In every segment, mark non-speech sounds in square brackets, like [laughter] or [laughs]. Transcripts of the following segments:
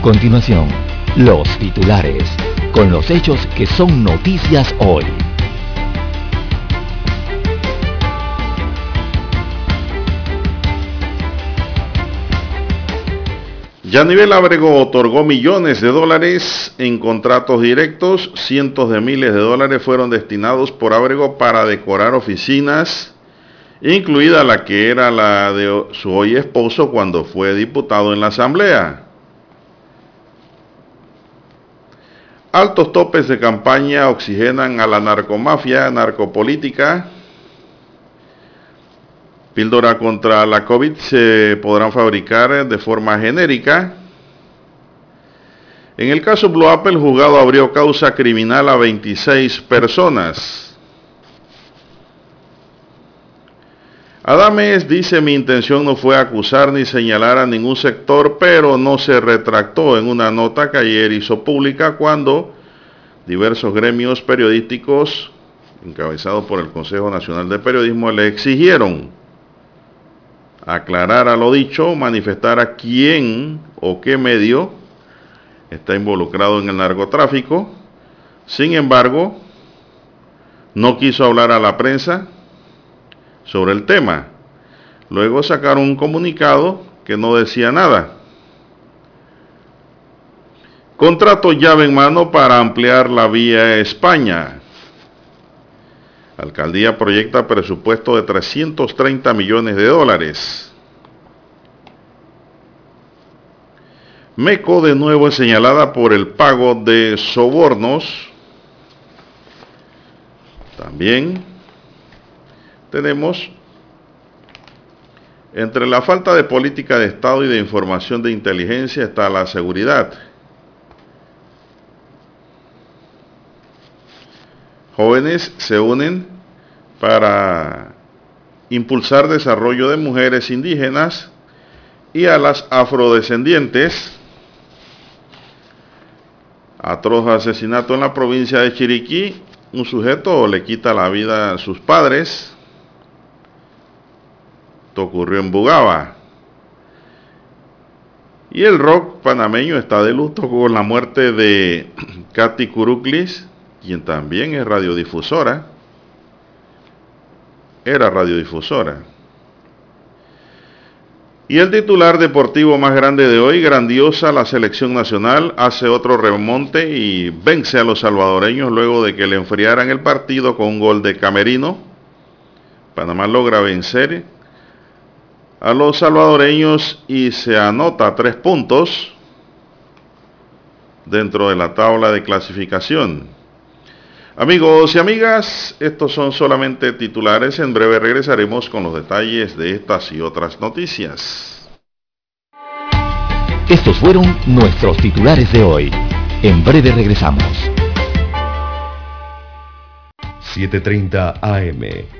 A continuación, los titulares, con los hechos que son noticias hoy. Yanivel Abrego otorgó millones de dólares en contratos directos, cientos de miles de dólares fueron destinados por Abrego para decorar oficinas, incluida la que era la de su hoy esposo cuando fue diputado en la Asamblea. Altos topes de campaña oxigenan a la narcomafia, narcopolítica. Píldora contra la COVID se podrán fabricar de forma genérica. En el caso Blue Apple, el juzgado abrió causa criminal a 26 personas. Adames dice mi intención no fue acusar ni señalar a ningún sector, pero no se retractó en una nota que ayer hizo pública cuando diversos gremios periodísticos, encabezados por el Consejo Nacional de Periodismo, le exigieron aclarar a lo dicho, manifestar a quién o qué medio está involucrado en el narcotráfico. Sin embargo, no quiso hablar a la prensa sobre el tema. Luego sacaron un comunicado que no decía nada. Contrato llave en mano para ampliar la vía España. Alcaldía proyecta presupuesto de 330 millones de dólares. MECO de nuevo es señalada por el pago de sobornos. También tenemos entre la falta de política de Estado y de información de inteligencia está la seguridad. Jóvenes se unen para impulsar desarrollo de mujeres indígenas y a las afrodescendientes. Atroz asesinato en la provincia de Chiriquí. Un sujeto le quita la vida a sus padres esto ocurrió en Bugaba. Y el rock panameño está de luto con la muerte de [clears throat] Katy Kuruklis, quien también es radiodifusora. Era radiodifusora. Y el titular deportivo más grande de hoy, grandiosa, la selección nacional, hace otro remonte y vence a los salvadoreños luego de que le enfriaran el partido con un gol de Camerino. Panamá logra vencer a los salvadoreños y se anota tres puntos dentro de la tabla de clasificación. Amigos y amigas, estos son solamente titulares. En breve regresaremos con los detalles de estas y otras noticias. Estos fueron nuestros titulares de hoy. En breve regresamos. 7.30 AM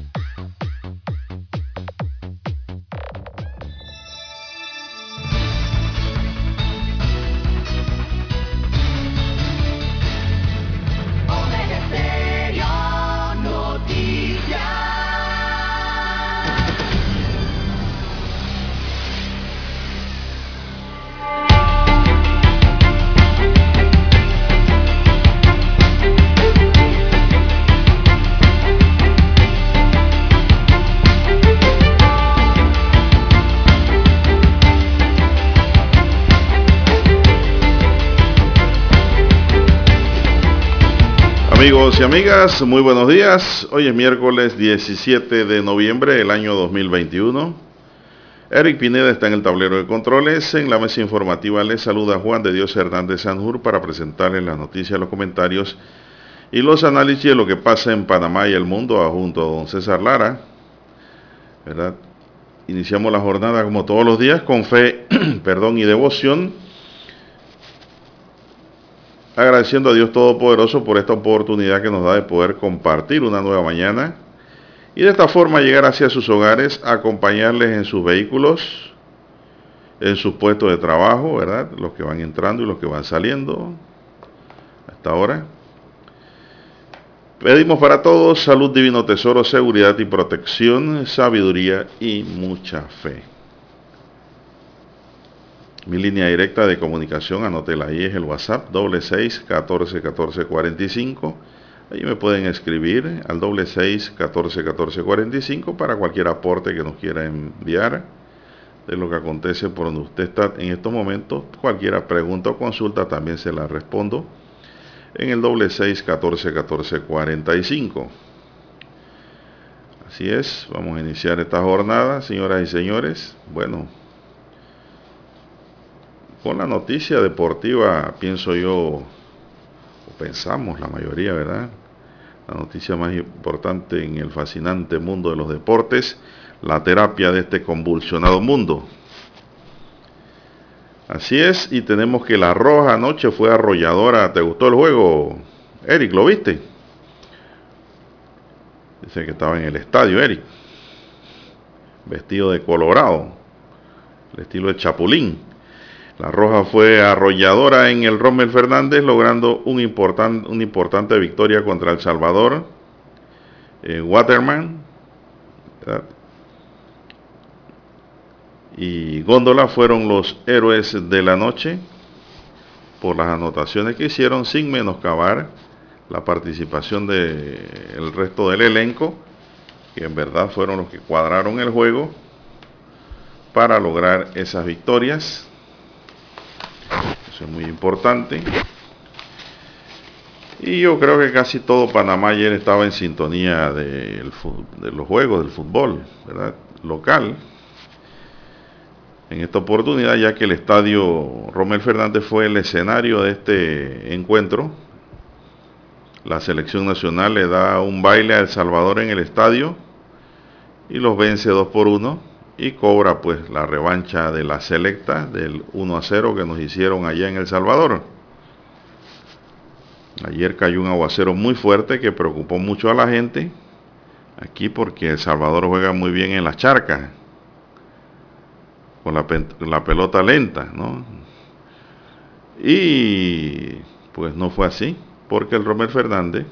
Amigos y amigas, muy buenos días. Hoy es miércoles 17 de noviembre del año 2021. Eric Pineda está en el tablero de controles. En la mesa informativa les saluda Juan de Dios Hernández Sanjur para presentarles las noticias, los comentarios y los análisis de lo que pasa en Panamá y el mundo junto a don César Lara. ¿Verdad? Iniciamos la jornada como todos los días con fe, [clears throat] perdón y devoción agradeciendo a Dios Todopoderoso por esta oportunidad que nos da de poder compartir una nueva mañana y de esta forma llegar hacia sus hogares, acompañarles en sus vehículos, en sus puestos de trabajo, ¿verdad? Los que van entrando y los que van saliendo hasta ahora. Pedimos para todos salud, divino tesoro, seguridad y protección, sabiduría y mucha fe. Mi línea directa de comunicación, anótela ahí, es el WhatsApp, doble seis, catorce, catorce, cuarenta y cinco. Ahí me pueden escribir al doble seis, catorce, catorce, cuarenta y cinco para cualquier aporte que nos quiera enviar de lo que acontece por donde usted está en estos momentos. Cualquier pregunta o consulta también se la respondo en el doble seis, catorce, catorce, cuarenta y cinco. Así es, vamos a iniciar esta jornada, señoras y señores. Bueno, con la noticia deportiva, pienso yo, o pensamos la mayoría, ¿verdad? La noticia más importante en el fascinante mundo de los deportes, la terapia de este convulsionado mundo. Así es, y tenemos que la roja anoche fue arrolladora. ¿Te gustó el juego? Eric, ¿lo viste? Dice que estaba en el estadio, Eric. Vestido de colorado. El estilo de chapulín. La Roja fue arrolladora en el Rommel Fernández, logrando un una importante victoria contra El Salvador. Eh, Waterman y Góndola fueron los héroes de la noche por las anotaciones que hicieron sin menoscabar la participación del resto del elenco, que en verdad fueron los que cuadraron el juego para lograr esas victorias muy importante. Y yo creo que casi todo Panamá ayer estaba en sintonía de, los juegos del fútbol local. En esta oportunidad, ya que el estadio Romel Fernández fue el escenario de este encuentro, la selección nacional le da un baile a El Salvador en el estadio y los vence 2 por 1 y cobra pues la revancha de la selecta del 1 a 0 que nos hicieron allá en El Salvador. Ayer cayó un aguacero muy fuerte que preocupó mucho a la gente aquí porque El Salvador juega muy bien en las charcas con la, pelota lenta, ¿no? Y pues no fue así, porque el Romel Fernández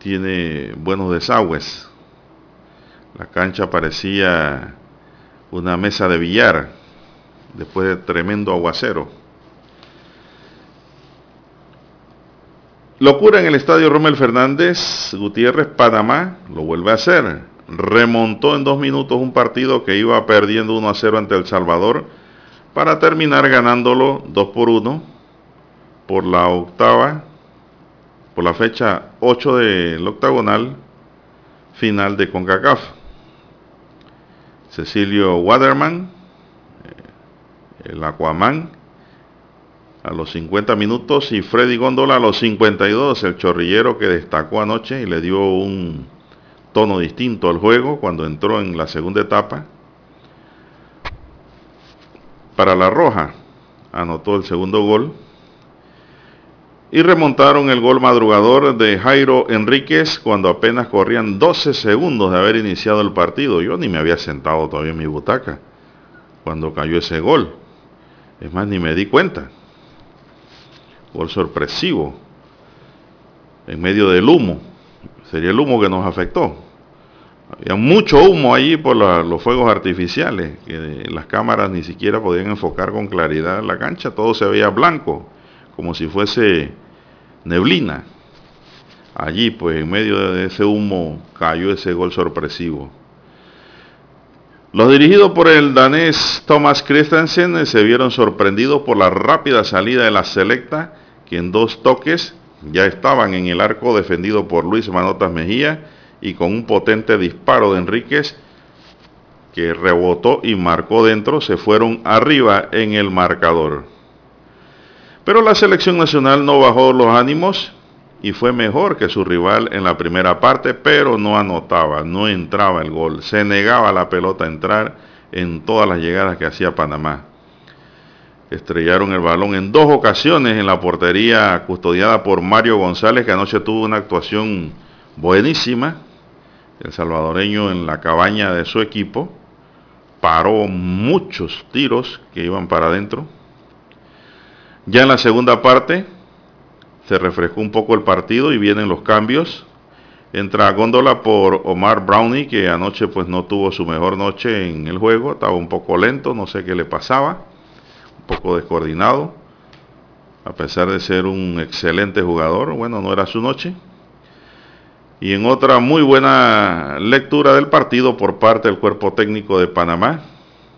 tiene buenos desagües. La cancha parecía una mesa de billar después de tremendo aguacero. Locura en el estadio Romel Fernández, Gutiérrez, Panamá, lo vuelve a hacer. Remontó en dos minutos un partido que iba perdiendo 1 a 0 ante El Salvador para terminar ganándolo 2 por 1 por la octava, por la fecha 8 del octagonal final de CONCACAF. Cecilio Waterman, eh, el Aquaman, a los 50 minutos y Freddy Góndola a los 52, el chorrillero que destacó anoche y le dio un tono distinto al juego cuando entró en la segunda etapa. Para la Roja anotó el segundo gol y remontaron el gol madrugador de Jairo Enríquez cuando apenas corrían 12 segundos de haber iniciado el partido. Yo ni me había sentado todavía en mi butaca cuando cayó ese gol. Es más, ni me di cuenta. Gol sorpresivo. En medio del humo. Sería el humo que nos afectó. Había mucho humo allí por los fuegos artificiales, que las cámaras ni siquiera podían enfocar con claridad la cancha, todo se veía blanco como si fuese neblina. Allí, pues, en medio de ese humo cayó ese gol sorpresivo. Los dirigidos por el danés Thomas Christensen se vieron sorprendidos por la rápida salida de la selecta, que en dos toques ya estaban en el arco defendido por Luis Manotas Mejía y con un potente disparo de Enríquez que rebotó y marcó dentro, se fueron arriba en el marcador. Pero la selección nacional no bajó los ánimos y fue mejor que su rival en la primera parte, pero no anotaba, no entraba el gol, se negaba la pelota a entrar en todas las llegadas que hacía Panamá. Estrellaron el balón en dos ocasiones en la portería custodiada por Mario González, que anoche tuvo una actuación buenísima. El salvadoreño en la cabaña de su equipo paró muchos tiros que iban para adentro. Ya en la segunda parte se refrescó un poco el partido y vienen los cambios. Entra Góndola por Omar Brownie, que anoche pues no tuvo su mejor noche en el juego, estaba un poco lento, no sé qué le pasaba, un poco descoordinado, a pesar de ser un excelente jugador, bueno, no era su noche. Y en otra muy buena lectura del partido por parte del cuerpo técnico de Panamá,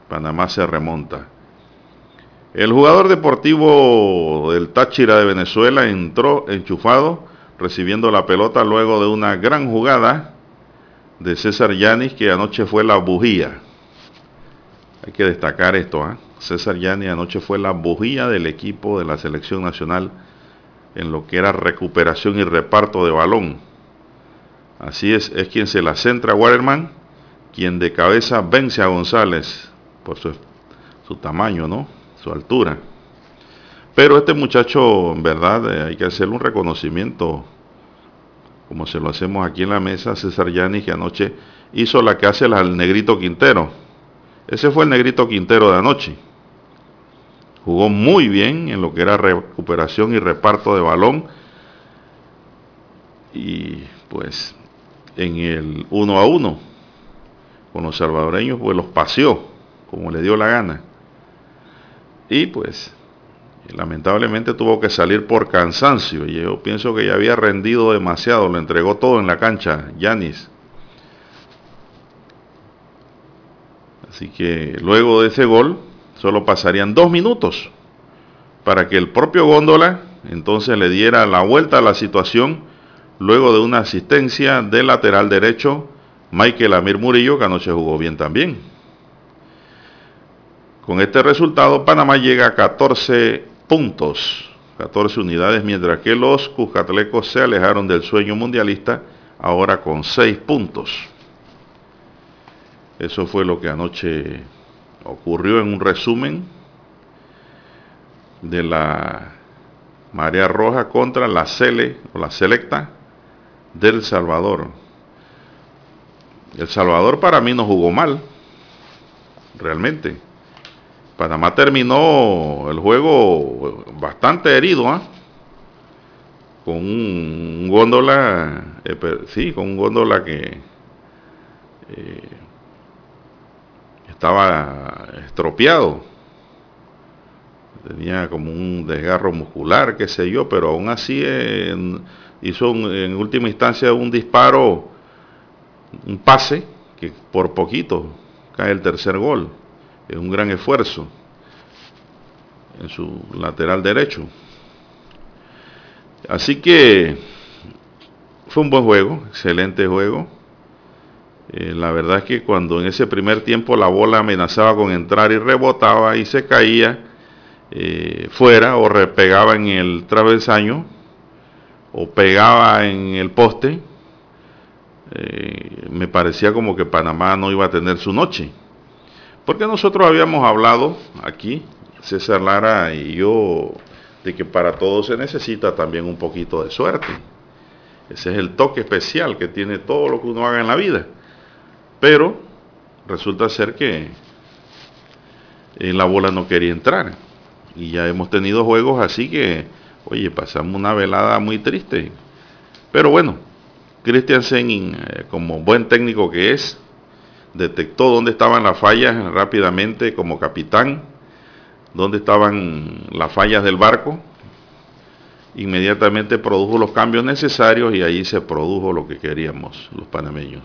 Panamá se remonta. El jugador deportivo del Táchira de Venezuela entró enchufado recibiendo la pelota luego de una gran jugada de César Yanis que anoche fue la bujía. Hay que destacar esto, ¿eh? César Yanis anoche fue la bujía del equipo de la selección nacional en lo que era recuperación y reparto de balón. Así es, es quien se la centra a Waterman, quien de cabeza vence a González por su, su tamaño, ¿no? Su altura. Pero este muchacho, en verdad, eh, hay que hacerle un reconocimiento, como se lo hacemos aquí en la mesa, César Yanis, que anoche hizo la que hace el negrito Quintero. Ese fue el negrito Quintero de anoche. Jugó muy bien en lo que era recuperación y reparto de balón. Y pues en el uno a uno con los salvadoreños, pues los paseó como le dio la gana. Y pues lamentablemente tuvo que salir por cansancio. Y yo pienso que ya había rendido demasiado, lo entregó todo en la cancha, Yanis. Así que luego de ese gol, solo pasarían dos minutos para que el propio Góndola entonces le diera la vuelta a la situación luego de una asistencia del lateral derecho Michael Amir Murillo, que anoche jugó bien también. Con este resultado, Panamá llega a 14 puntos, 14 unidades, mientras que los Cuscatlecos se alejaron del sueño mundialista, ahora con 6 puntos. Eso fue lo que anoche ocurrió en un resumen de la Marea Roja contra la Cele o la Selecta del Salvador. El Salvador para mí no jugó mal, realmente Panamá terminó el juego bastante herido, ¿ah? con un, góndola, eh, sí, con un góndola que eh, estaba estropeado. Tenía como un desgarro muscular, qué sé yo, pero aún así hizo en última instancia un disparo, un pase, que por poquito cae el tercer gol es un gran esfuerzo en su lateral derecho. Así que fue un buen juego, excelente juego. Eh, la verdad es que cuando en ese primer tiempo la bola amenazaba con entrar y rebotaba y se caía eh, fuera o repegaba en el travesaño o pegaba en el poste, eh, me parecía como que Panamá no iba a tener su noche. Porque nosotros habíamos hablado aquí, César Lara y yo, de que para todo se necesita también un poquito de suerte. Ese es el toque especial que tiene todo lo que uno haga en la vida. Pero resulta ser que en la bola no quería entrar. Y ya hemos tenido juegos así que, oye, pasamos una velada muy triste. Pero bueno, Christian Senin, eh, como buen técnico que es, detectó dónde estaban las fallas rápidamente como capitán, dónde estaban las fallas del barco, inmediatamente produjo los cambios necesarios y ahí se produjo lo que queríamos los panameños.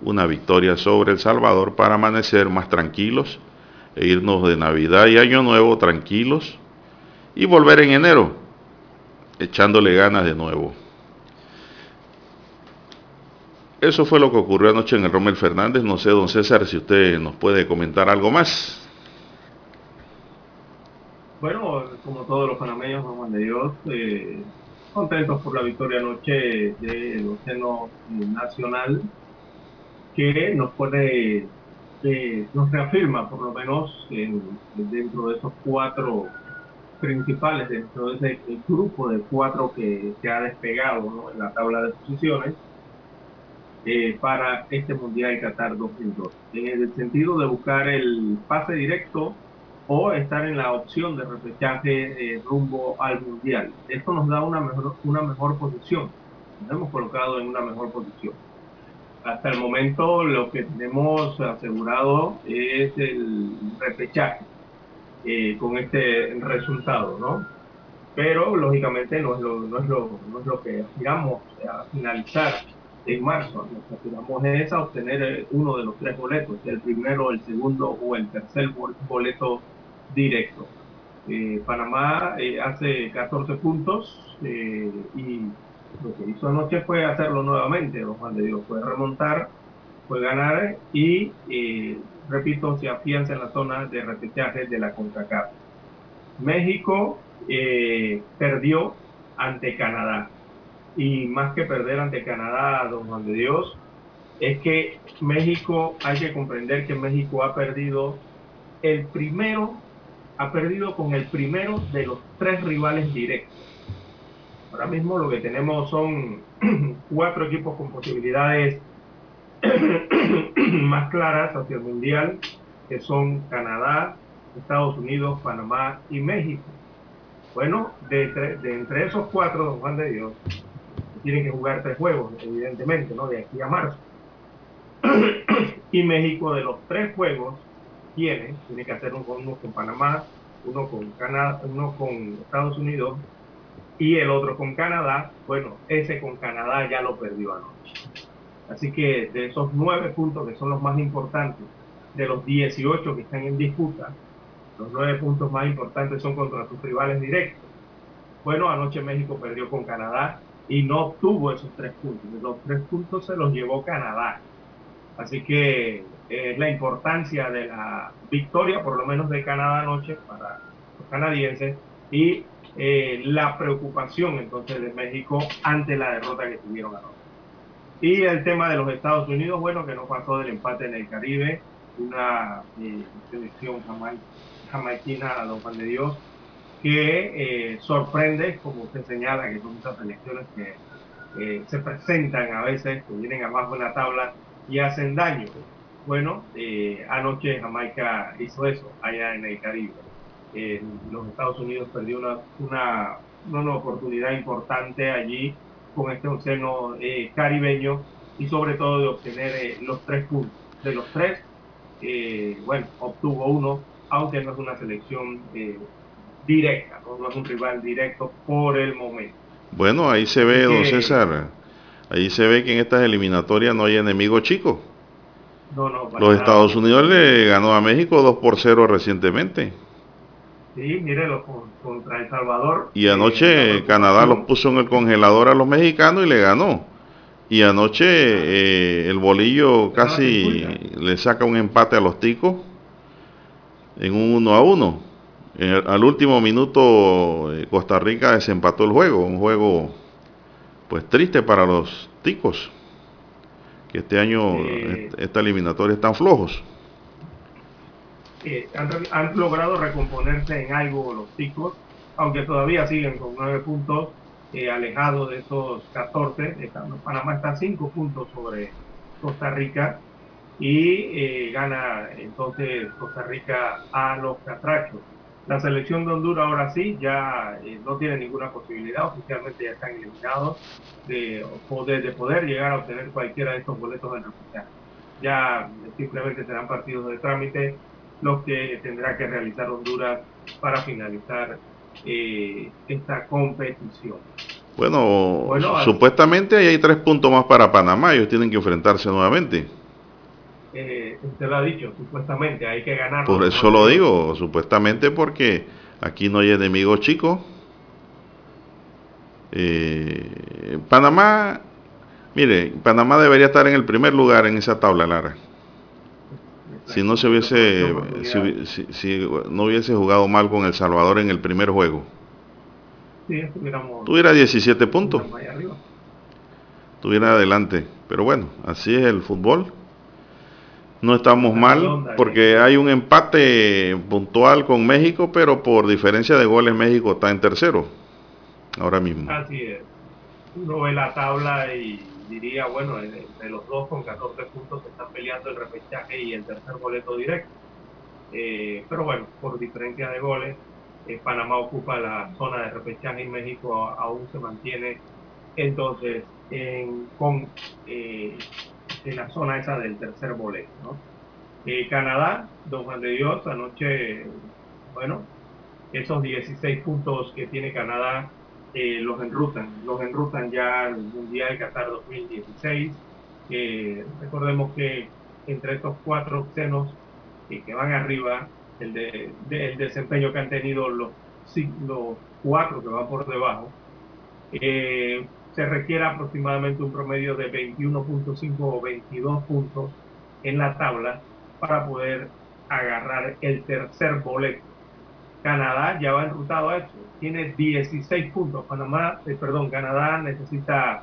Una victoria sobre El Salvador para amanecer más tranquilos e irnos de Navidad y Año Nuevo tranquilos y volver en enero echándole ganas de nuevo. Eso fue lo que ocurrió anoche en el Rommel Fernández. No sé, don César, si usted nos puede comentar algo más. Bueno, como todos los panameños, Juan de Dios, eh, contentos por la victoria anoche del Océano Nacional, que nos pone, eh, nos reafirma por lo menos dentro de esos cuatro principales, dentro de ese grupo de cuatro que, se ha despegado en la tabla de posiciones eh, para este Mundial Qatar 2002. En el sentido de buscar el pase directo o estar en la opción de repechaje eh, rumbo al Mundial. Esto nos da una mejor, una mejor posición. Nos hemos colocado en una mejor posición. Hasta el momento lo que tenemos asegurado es el repechaje eh, con este resultado, ¿no? Pero lógicamente no es lo, no es lo, no es lo que aspiramos a finalizar en marzo. Que aspiramos es a obtener eh, uno de los tres boletos, el primero, el segundo o el tercer boleto directo. Eh, Panamá eh, hace 14 puntos y lo que hizo anoche fue hacerlo nuevamente, don Juan de Dios, fue remontar, fue ganar y, repito, se afianza en la zona de repechaje de la CONCACAF. México perdió ante Canadá y más que perder ante Canadá, don Juan de Dios, es que México, hay que comprender que México ha perdido el primero, ha perdido con el primero de los tres rivales directos. Ahora mismo lo que tenemos son [clears throat] cuatro equipos con posibilidades [clears throat] más claras hacia el Mundial, que son Canadá, Estados Unidos, Panamá y México. Bueno, de, entre esos cuatro, don Juan de Dios, tienen que jugar tres juegos, evidentemente, ¿no? De aquí a marzo. [clears throat] y México de los tres juegos tiene, tiene que hacer uno con Panamá, uno con Canadá, uno con Estados Unidos y el otro con Canadá. Bueno, ese con Canadá ya lo perdió anoche. Así que de esos nueve puntos que son los más importantes, de los 18 que están en disputa, los nueve puntos más importantes son contra sus rivales directos. Bueno, anoche México perdió con Canadá y no obtuvo esos tres puntos. Los tres puntos se los llevó Canadá. Así que es eh, la importancia de la victoria, por lo menos de Canadá anoche, para los canadienses, y eh, la preocupación entonces de México ante la derrota que tuvieron anoche. Y el tema de los Estados Unidos, bueno, que no pasó del empate en el Caribe, una eh, selección jamaiquina los Juan de Dios, que eh, sorprende, como usted señala, que son muchas elecciones que eh, se presentan a veces, que vienen abajo en la tabla y hacen daño. Bueno, eh, anoche Jamaica hizo eso allá en el Caribe. los Estados Unidos perdió una, una, una, oportunidad importante allí con este océano caribeño y sobre todo de obtener los tres puntos. De los tres, bueno, obtuvo uno, aunque no es una selección directa, no, es un rival directo por el momento. Bueno, ahí se ve, don César, ahí se ve que en estas eliminatorias no hay enemigo chico. No, no, Los Estados Unidos le ganó a México 2 por 0 recientemente. Sí, mírelo contra El Salvador. Y anoche Canadá los puso en el congelador a los mexicanos y le ganó. Y anoche eh, el bolillo casi le saca un empate a los ticos en un 1 a 1 al último minuto eh, Costa Rica desempató el juego, un juego pues triste para los ticos, que este año esta eliminatoria están flojos. han, logrado recomponerse en algo los ticos, aunque todavía siguen con nueve puntos eh, alejados de esos 14. Panamá está cinco puntos sobre Costa Rica y eh, gana entonces Costa Rica a los catrachos. La selección de Honduras ahora sí ya eh, no tiene ninguna posibilidad, oficialmente ya están eliminados de poder, de poder llegar a obtener cualquiera de estos boletos en refugiados. Ya simplemente serán partidos de trámite los que tendrá que realizar Honduras para finalizar eh, esta competición. Bueno, supuestamente hay tres puntos más para Panamá, ellos tienen que enfrentarse nuevamente eh, usted lo ha dicho, supuestamente hay que ganar. Por eso lo digo, supuestamente porque aquí no hay enemigos chicos. Eh, Panamá, mire, Panamá debería estar en el primer lugar en esa tabla, Lara. Si no se hubiese, si, no hubiese jugado mal con El Salvador en el primer juego. tuviera 17 puntos. Tuviera adelante. Pero bueno, así es el fútbol. No estamos mal porque hay un empate puntual con México, pero por diferencia de goles México está en tercero ahora mismo. Así es. Uno ve la tabla y diría, bueno, de los dos con 14 puntos se están peleando el repechaje y el tercer boleto directo. Eh, pero bueno, por diferencia de goles, eh, Panamá ocupa la zona de repechaje y México aún se mantiene entonces en, con eh, en la zona esa del tercer boleto. ¿no? Eh, Canadá, Don Juan de Dios, anoche, bueno, esos 16 puntos que tiene Canadá eh, los enrutan, los enrutan ya al Mundial Qatar 2016. recordemos que entre estos cuatro senos que van arriba, el, de, desempeño que han tenido los, los cuatro que van por debajo, eh, se requiere aproximadamente un promedio de 21.5 o 22 puntos en la tabla para poder agarrar el tercer boleto. Canadá ya va enrutado a eso, tiene 16 puntos. Panamá, eh, perdón, Canadá necesita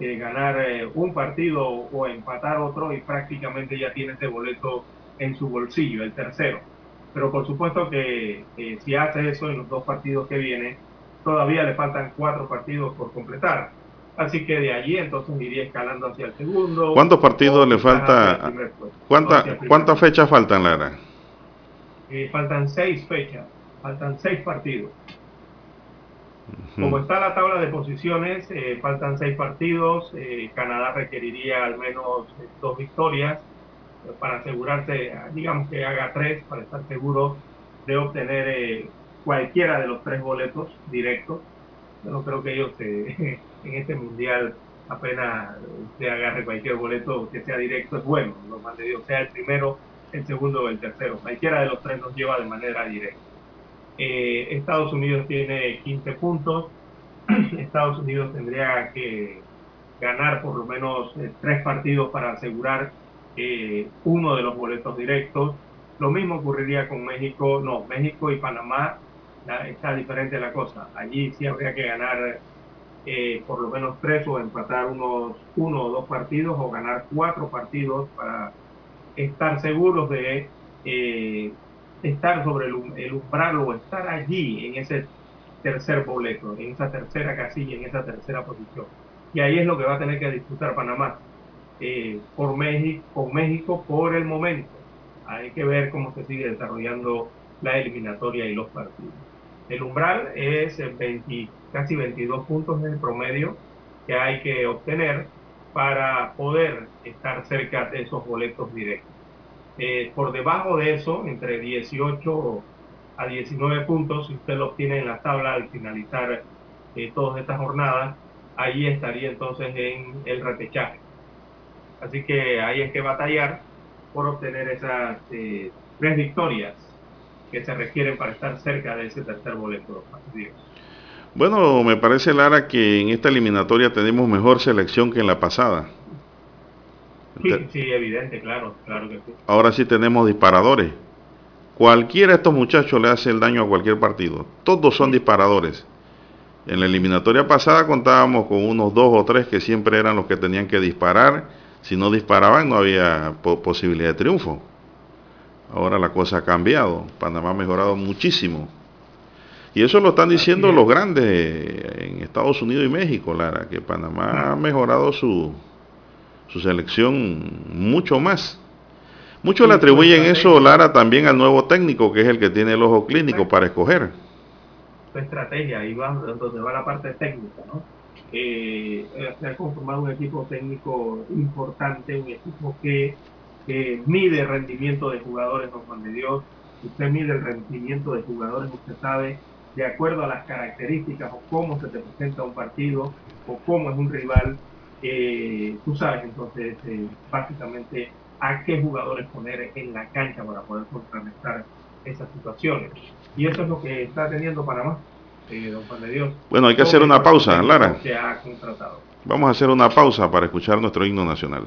eh, ganar eh, un partido o empatar otro y prácticamente ya tiene ese boleto en su bolsillo, el tercero. Pero por supuesto que si hace eso en los dos partidos que vienen, todavía le faltan cuatro partidos por completar. Así que de allí entonces iría escalando hacia el segundo. ¿Cuántos partidos le falta? ¿Cuántas fechas faltan, Lara? Eh, faltan seis fechas, faltan seis partidos. Como está la tabla de posiciones, eh, faltan seis partidos. Eh, Canadá requeriría al menos dos victorias para asegurarse, digamos que haga tres, para estar seguro de obtener cualquiera de los tres boletos directos. Yo no creo que ellos se [laughs] en este mundial apenas usted agarre cualquier boleto que sea directo es bueno, lo más de Dios, sea el primero, el segundo o el tercero, cualquiera de los tres nos lleva de manera directa. Eh, Estados Unidos tiene 15 puntos, [clears throat] Estados Unidos tendría que ganar por lo menos eh, tres partidos para asegurar eh, uno de los boletos directos. Lo mismo ocurriría con México, no, México y Panamá está diferente la cosa. Allí sí habría que ganar eh, por lo menos tres o empatar unos uno o dos partidos o ganar cuatro partidos para estar seguros de eh, estar sobre el, umbral o estar allí en ese tercer boleto, en esa tercera casilla, en esa tercera posición. Y ahí es lo que va a tener que disputar Panamá eh, por México, con México por el momento. Hay que ver cómo se sigue desarrollando la eliminatoria y los partidos. El umbral es 20 casi 22 puntos en el promedio que hay que obtener para poder estar cerca de esos boletos directos. Eh, por debajo de eso, entre 18 a 19 puntos, si usted lo obtiene en la tabla al finalizar eh, todas estas jornadas, ahí estaría entonces en el repechaje. Así que ahí es que batallar por obtener esas eh, tres victorias que se requieren para estar cerca de ese tercer boleto. Bueno, me parece, Lara, que en esta eliminatoria tenemos mejor selección que en la pasada. Sí, sí, evidente, claro, claro que sí. Ahora sí tenemos disparadores. Cualquiera de estos muchachos le hace el daño a cualquier partido. Todos son disparadores. En la eliminatoria pasada contábamos con unos dos o tres que siempre eran los que tenían que disparar. Si no disparaban no había posibilidad de triunfo. Ahora la cosa ha cambiado. Panamá ha mejorado muchísimo. Y eso lo están diciendo los grandes en Estados Unidos y México, Lara, que Panamá ha mejorado su, su selección mucho más. Muchos le atribuyen eso, Lara, también al nuevo técnico, que es el que tiene el ojo clínico para escoger. Su estrategia, ahí va donde va la parte técnica, ¿no? Eh, se ha conformado un equipo técnico importante, un equipo que, mide el rendimiento de jugadores, don Juan de Dios. Usted mide el rendimiento de jugadores, usted sabe de acuerdo a las características o cómo se te presenta un partido o cómo es un rival, eh, tú sabes entonces eh, básicamente a qué jugadores poner en la cancha para poder contrarrestar esas situaciones. Y eso es lo que está teniendo Panamá. eh, don Juan de Dios. Bueno, hay que hacer una pausa, Lara. Que ha contratado. Vamos a hacer una pausa para escuchar nuestro himno nacional.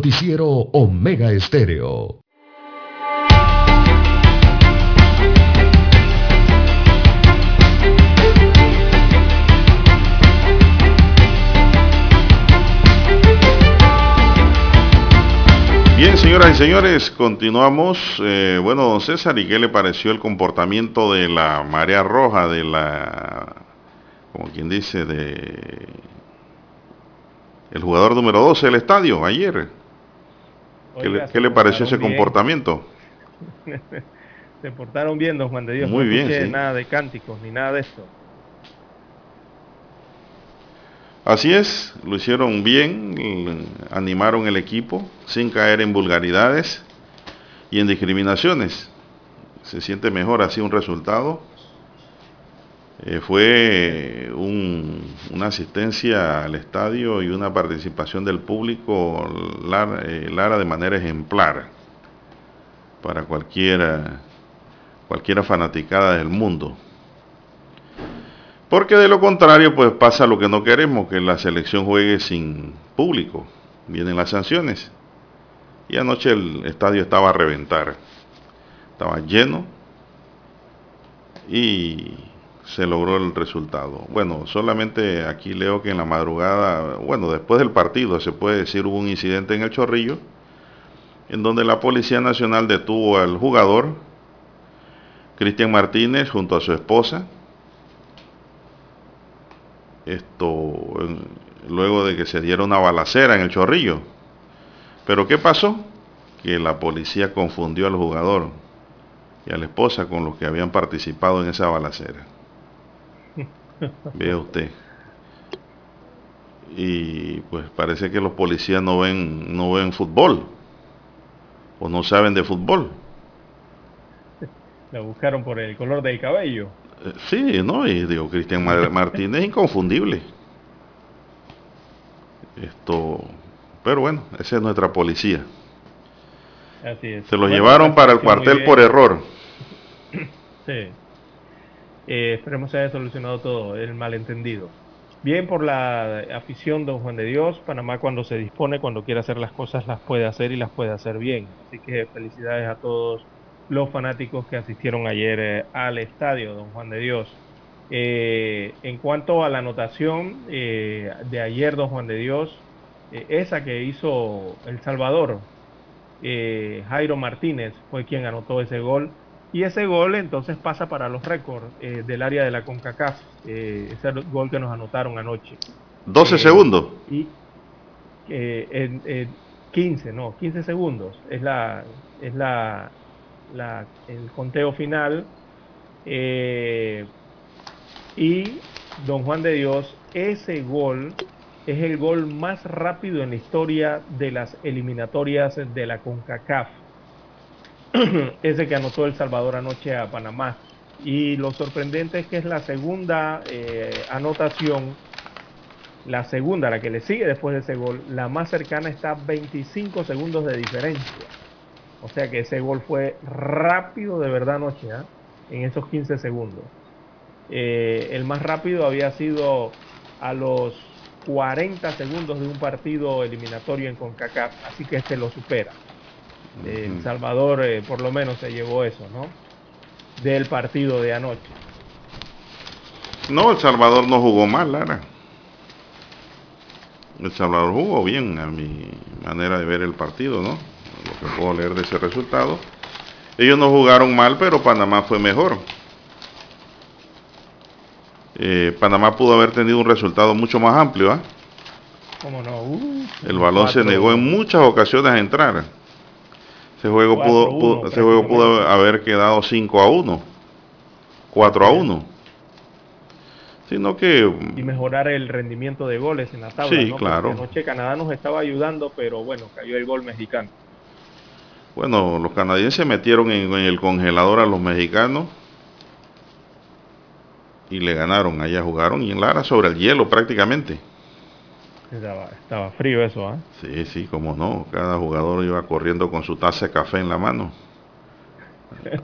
Noticiero Omega Estéreo. Bien, señoras y señores, continuamos. Eh, bueno, don César, ¿y qué le pareció el comportamiento de la marea roja, de la, como quien dice, de el jugador número 12 del estadio ayer. ¿Qué, le, pareció ese comportamiento? [laughs] se portaron bien, don Juan de Dios. Muy bien. Nada de cánticos ni nada de esto. Así es, lo hicieron bien, animaron el equipo sin caer en vulgaridades y en discriminaciones. Se siente mejor así un resultado. Eh, fue una asistencia al estadio y una participación del público eh, Lara, de manera ejemplar para cualquiera, cualquiera fanaticada del mundo. Porque de lo contrario, pues pasa lo que no queremos, que la selección juegue sin público. Vienen las sanciones. Y anoche el estadio estaba a reventar. Estaba lleno y se logró el resultado. Bueno, solamente aquí leo que en la madrugada, bueno, después del partido, se puede decir, hubo un incidente en el Chorrillo, en donde la Policía Nacional detuvo al jugador, Cristian Martínez, junto a su esposa, esto luego de que se diera una balacera en el chorrillo. Pero ¿qué pasó? Que la policía confundió al jugador y a la esposa con los que habían participado en esa balacera. Vea usted. Y pues parece que los policías no ven, no ven fútbol. O no saben de fútbol. La buscaron por el color del cabello. Sí, no, y digo, Cristian [laughs] Martínez es inconfundible. Esto, pero bueno, esa es nuestra policía. Así es. Se lo llevaron para el cuartel por error. Sí. Eh, esperemos se haya solucionado todo el malentendido. Bien por la afición Don Juan de Dios, Panamá cuando se dispone, cuando quiere hacer las cosas, las puede hacer y las puede hacer bien. Así que felicidades a todos los fanáticos que asistieron ayer eh, al estadio, don Juan de Dios. Eh, en cuanto a la anotación eh, de ayer, don Juan de Dios, esa que hizo El Salvador, Jairo Martínez fue quien anotó ese gol. Y ese gol entonces pasa para los récords del área de la CONCACAF, ese gol que nos anotaron anoche. 12 segundos. Y en 15, no, 15 segundos. Es la, es la, el conteo final. Eh, y Don Juan de Dios, ese gol es el gol más rápido en la historia de las eliminatorias de la CONCACAF. [clears throat] ese que anotó El Salvador anoche a Panamá. Y lo sorprendente es que es la segunda eh, anotación, la segunda, la que le sigue después de ese gol, la más cercana está 25 segundos de diferencia. O sea que ese gol fue rápido de verdad anoche, ¿ah? en esos 15 segundos. Eh, el más rápido había sido a los 40 segundos de un partido eliminatorio en CONCACAF, así que este lo supera. El Salvador eh, por lo menos se llevó eso, ¿no? Del partido de anoche. No, El Salvador no jugó mal, Lara. El Salvador jugó bien, a mi manera de ver el partido, ¿no? lo que puedo leer de ese resultado. Ellos no jugaron mal, pero Panamá fue mejor. Eh, Panamá pudo haber tenido un resultado mucho más amplio. ¿ah? no? Uh, el balón se negó en muchas ocasiones a entrar. Ese juego, pudo, ese juego pudo haber quedado 5 a 1, 4 a 1. Sino que... Y mejorar el rendimiento de goles en la tabla. Sí, claro. anoche Canadá nos estaba ayudando, pero bueno, cayó el gol mexicano. Bueno, los canadienses metieron en, el congelador a los mexicanos y le ganaron. Allá jugaron y en Lara sobre el hielo prácticamente. Estaba, frío eso, ¿ah? Sí, sí, como no. Cada jugador iba corriendo con su taza de café en la mano.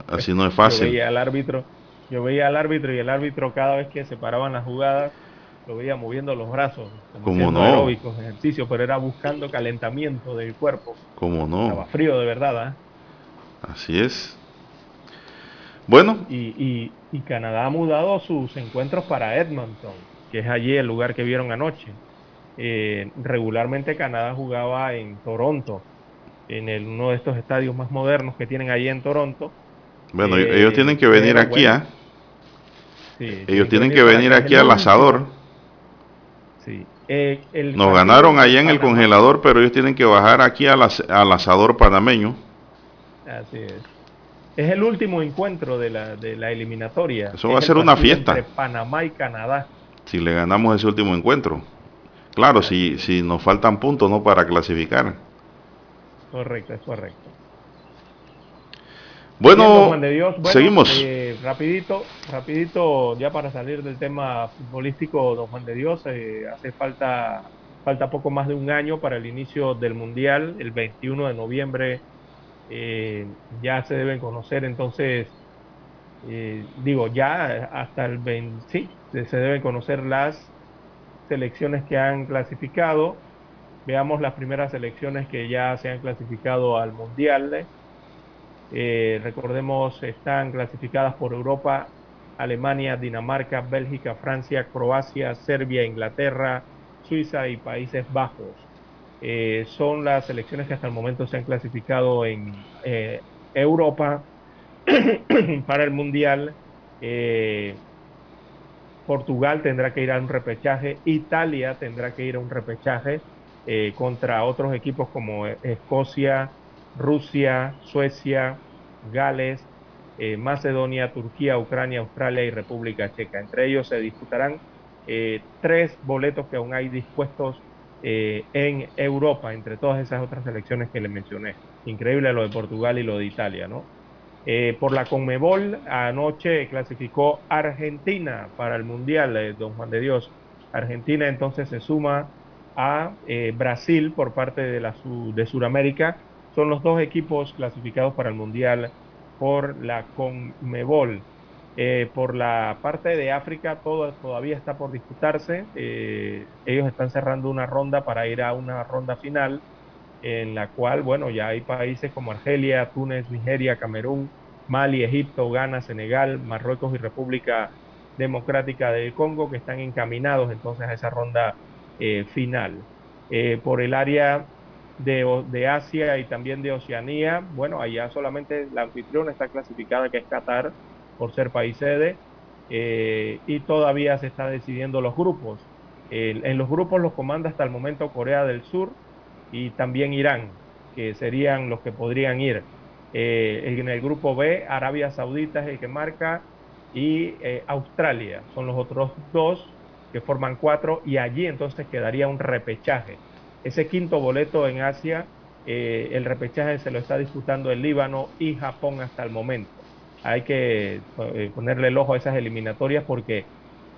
Así no es [laughs] fácil. yo veía al árbitro, yo veía al árbitro y el árbitro cada vez que se paraban las jugadas lo veía moviendo los brazos, como no? aeróbicos, ejercicio, pero era buscando calentamiento del cuerpo. Como no? Estaba frío de verdad, ¿eh? Así es. Bueno. Y, Canadá ha mudado sus encuentros para Edmonton, que es allí el lugar que vieron anoche. Eh, regularmente Canadá jugaba en Toronto, en el, uno de estos estadios más modernos que tienen allí en Toronto. Bueno, ellos tienen que venir aquí, ¿ah? ellos tienen que venir aquí al asador Eh, Nos ganaron allá en el congelador, pero ellos tienen que bajar aquí al, asador panameño. Así es. Es el último encuentro de la, de la eliminatoria. Eso va a ser una fiesta. Entre Panamá y Canadá. Si le ganamos ese último encuentro. Claro, si, si nos faltan puntos no para clasificar. Correcto, es correcto. Bueno, seguimos. Eh, rapidito, rapidito, ya para salir del tema futbolístico, don Juan de Dios, eh, hace falta, falta poco más de un año para el inicio del Mundial, el 21 de noviembre eh, ya se deben conocer, entonces, digo, ya hasta el 20, sí, se deben conocer las selecciones que han clasificado. Veamos las primeras selecciones que ya se han clasificado al Mundial. Eh, recordemos, están clasificadas por Europa, Alemania, Dinamarca, Bélgica, Francia, Croacia, Serbia, Inglaterra, Suiza y Países Bajos. Eh, son las selecciones que hasta el momento se han clasificado en eh, Europa [clears throat] para el Mundial. Portugal tendrá que ir a un repechaje, Italia tendrá que ir a un repechaje contra otros equipos como Escocia, Rusia, Suecia, Gales, eh, Macedonia, Turquía, Ucrania, Australia y República Checa. Entre ellos se disputarán eh, tres boletos que aún hay dispuestos eh, en Europa, entre todas esas otras selecciones que le mencioné. Increíble lo de Portugal y lo de Italia, ¿no? Por la Conmebol, anoche clasificó Argentina para el Mundial, don Juan de Dios. Argentina entonces se suma a Brasil por parte de, la, de Sudamérica son los dos equipos clasificados para el Mundial por la Conmebol. Eh, por la parte de África todo todavía está por disputarse. Eh, ellos están cerrando una ronda para ir a una ronda final en la cual, bueno, ya hay países como Argelia, Túnez, Nigeria, Camerún, Mali, Egipto, Ghana, Senegal, Marruecos y República Democrática del Congo que están encaminados entonces a esa ronda eh, final. por el área de, Asia y también de Oceanía. Bueno, allá solamente la anfitriona está clasificada, que es Qatar, por ser país sede, eh, y todavía se está decidiendo los grupos. en los grupos los comanda hasta el momento Corea del Sur y también Irán, que serían los que podrían ir. Eh, en el grupo B, Arabia Saudita es el que marca y eh, Australia son los otros dos que forman cuatro y allí entonces quedaría un repechaje ese quinto boleto en Asia, eh, el repechaje se lo está disputando el Líbano y Japón hasta el momento. Hay que eh, ponerle el ojo a esas eliminatorias porque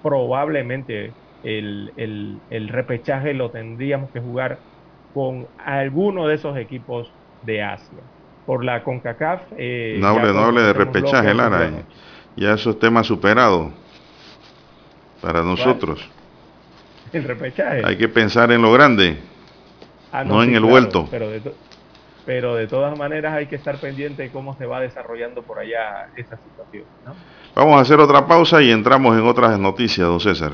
probablemente el, repechaje lo tendríamos que jugar con alguno de esos equipos de Asia. Por la CONCACAF. Eh, no hable, no hable de repechaje, Lara. Ya esos temas superados para nosotros. El repechaje. Hay que pensar en lo grande. Ah, no, en el vuelto. Pero de, pero de todas maneras hay que estar pendiente de cómo se va desarrollando por allá esa situación. Vamos a hacer otra pausa y entramos en otras noticias, don César.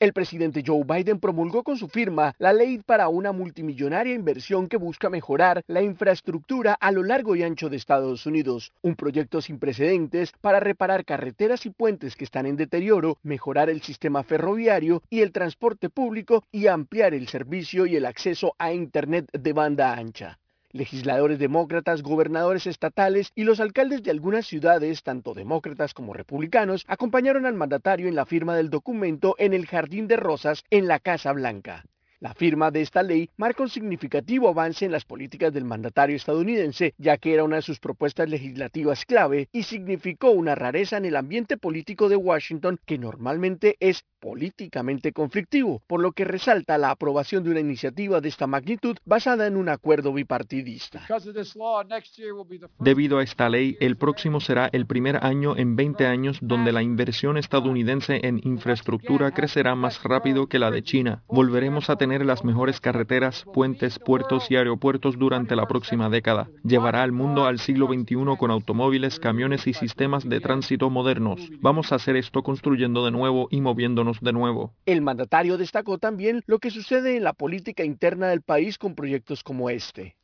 El presidente Joe Biden promulgó con su firma la ley para una multimillonaria inversión que busca mejorar la infraestructura a lo largo y ancho de Estados Unidos, un proyecto sin precedentes para reparar carreteras y puentes que están en deterioro, mejorar el sistema ferroviario y el transporte público y ampliar el servicio y el acceso a Internet de banda ancha. Legisladores demócratas, gobernadores estatales y los alcaldes de algunas ciudades, tanto demócratas como republicanos, acompañaron al mandatario en la firma del documento en el Jardín de Rosas en la Casa Blanca. La firma de esta ley marca un significativo avance en las políticas del mandatario estadounidense, ya que era una de sus propuestas legislativas clave y significó una rareza en el ambiente político de Washington que normalmente es políticamente conflictivo, por lo que resalta la aprobación de una iniciativa de esta magnitud basada en un acuerdo bipartidista. Debido a esta ley, el próximo será el primer año en 20 años donde la inversión estadounidense en infraestructura crecerá más rápido que la de China. Volveremos a tener las mejores carreteras, puentes, puertos y aeropuertos durante la próxima década. Llevará al mundo al siglo XXI con automóviles, camiones y sistemas de tránsito modernos. Vamos a hacer esto construyendo de nuevo y moviéndonos de nuevo. El mandatario destacó también lo que sucede en la política interna del país con proyectos como este.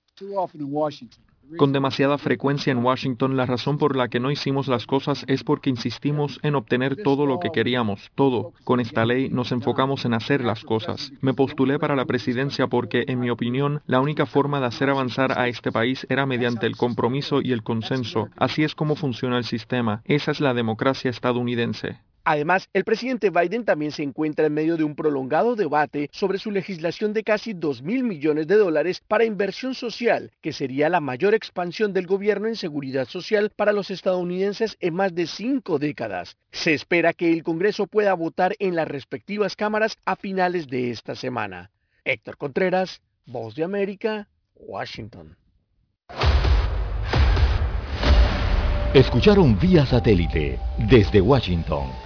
Con demasiada frecuencia en Washington, la razón por la que no hicimos las cosas es porque insistimos en obtener todo lo que queríamos, todo. Con esta ley nos enfocamos en hacer las cosas. Me postulé para la presidencia porque, en mi opinión, la única forma de hacer avanzar a este país era mediante el compromiso y el consenso. Así es como funciona el sistema. Esa es la democracia estadounidense. Además, el presidente Biden también se encuentra en medio de un prolongado debate sobre su legislación de casi 2 mil millones de dólares para inversión social, que sería la mayor expansión del gobierno en seguridad social para los estadounidenses en más de cinco décadas. Se espera que el Congreso pueda votar en las respectivas cámaras a finales de esta semana. Héctor Contreras, Voz de América, Washington. Escucharon vía satélite desde Washington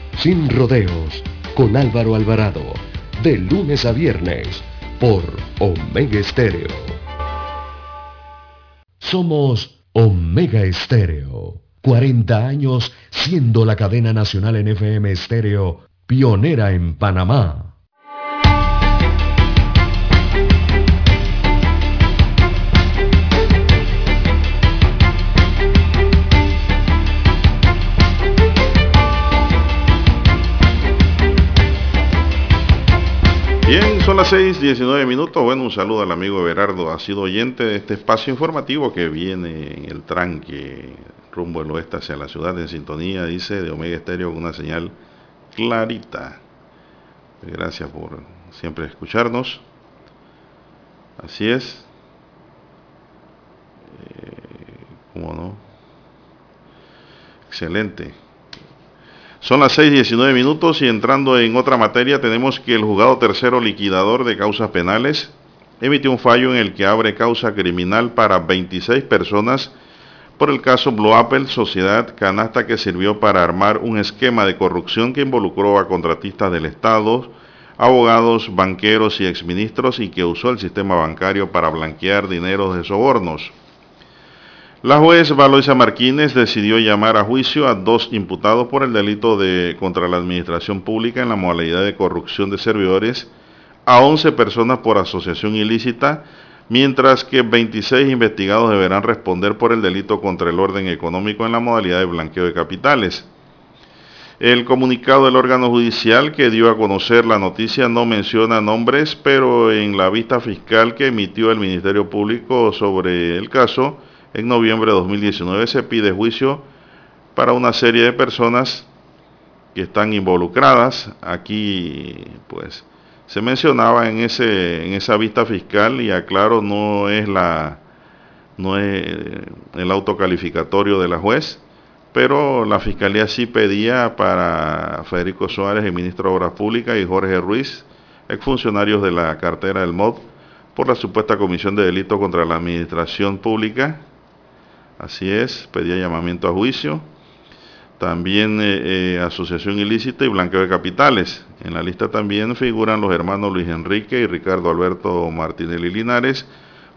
sin rodeos, con Álvaro Alvarado, de lunes a viernes, por Omega Estéreo. Somos Omega Estéreo. 40 años siendo la cadena nacional en FM Estéreo, pionera en Panamá. Son las 6, 19 minutos. Bueno, un saludo al amigo Everardo. Ha sido oyente de este espacio informativo que viene en el tranque rumbo al oeste hacia la ciudad en sintonía, dice, de Omega Estéreo con una señal clarita. Gracias por siempre escucharnos. Así es. Eh, ¿Cómo no? Excelente. Son las 6.19 minutos y entrando en otra materia tenemos que el juzgado tercero liquidador de causas penales emitió un fallo en el que abre causa criminal para 26 personas por el caso Blue Apple, sociedad canasta que sirvió para armar un esquema de corrupción que involucró a contratistas del Estado, abogados, banqueros y exministros y que usó el sistema bancario para blanquear dinero de sobornos. La juez Valoisa Martínez decidió llamar a juicio a dos imputados por el delito de contra la administración pública en la modalidad de corrupción de servidores, a 11 personas por asociación ilícita, mientras que 26 investigados deberán responder por el delito contra el orden económico en la modalidad de blanqueo de capitales. El comunicado del órgano judicial que dio a conocer la noticia no menciona nombres, pero en la vista fiscal que emitió el Ministerio Público sobre el caso, en noviembre de 2019 se pide juicio para una serie de personas que están involucradas. Aquí, pues, se mencionaba en, ese, en esa vista fiscal y aclaro, no es, la, no es el autocalificatorio de la juez, pero la fiscalía sí pedía para Federico Suárez, el ministro de Obras Públicas, y Jorge Ruiz, exfuncionarios de la cartera del MOD, por la supuesta comisión de delito contra la administración pública Así es, pedía llamamiento a juicio. También eh, eh, asociación ilícita y blanqueo de capitales. En la lista también figuran los hermanos Luis Enrique y Ricardo Alberto Martinelli Linares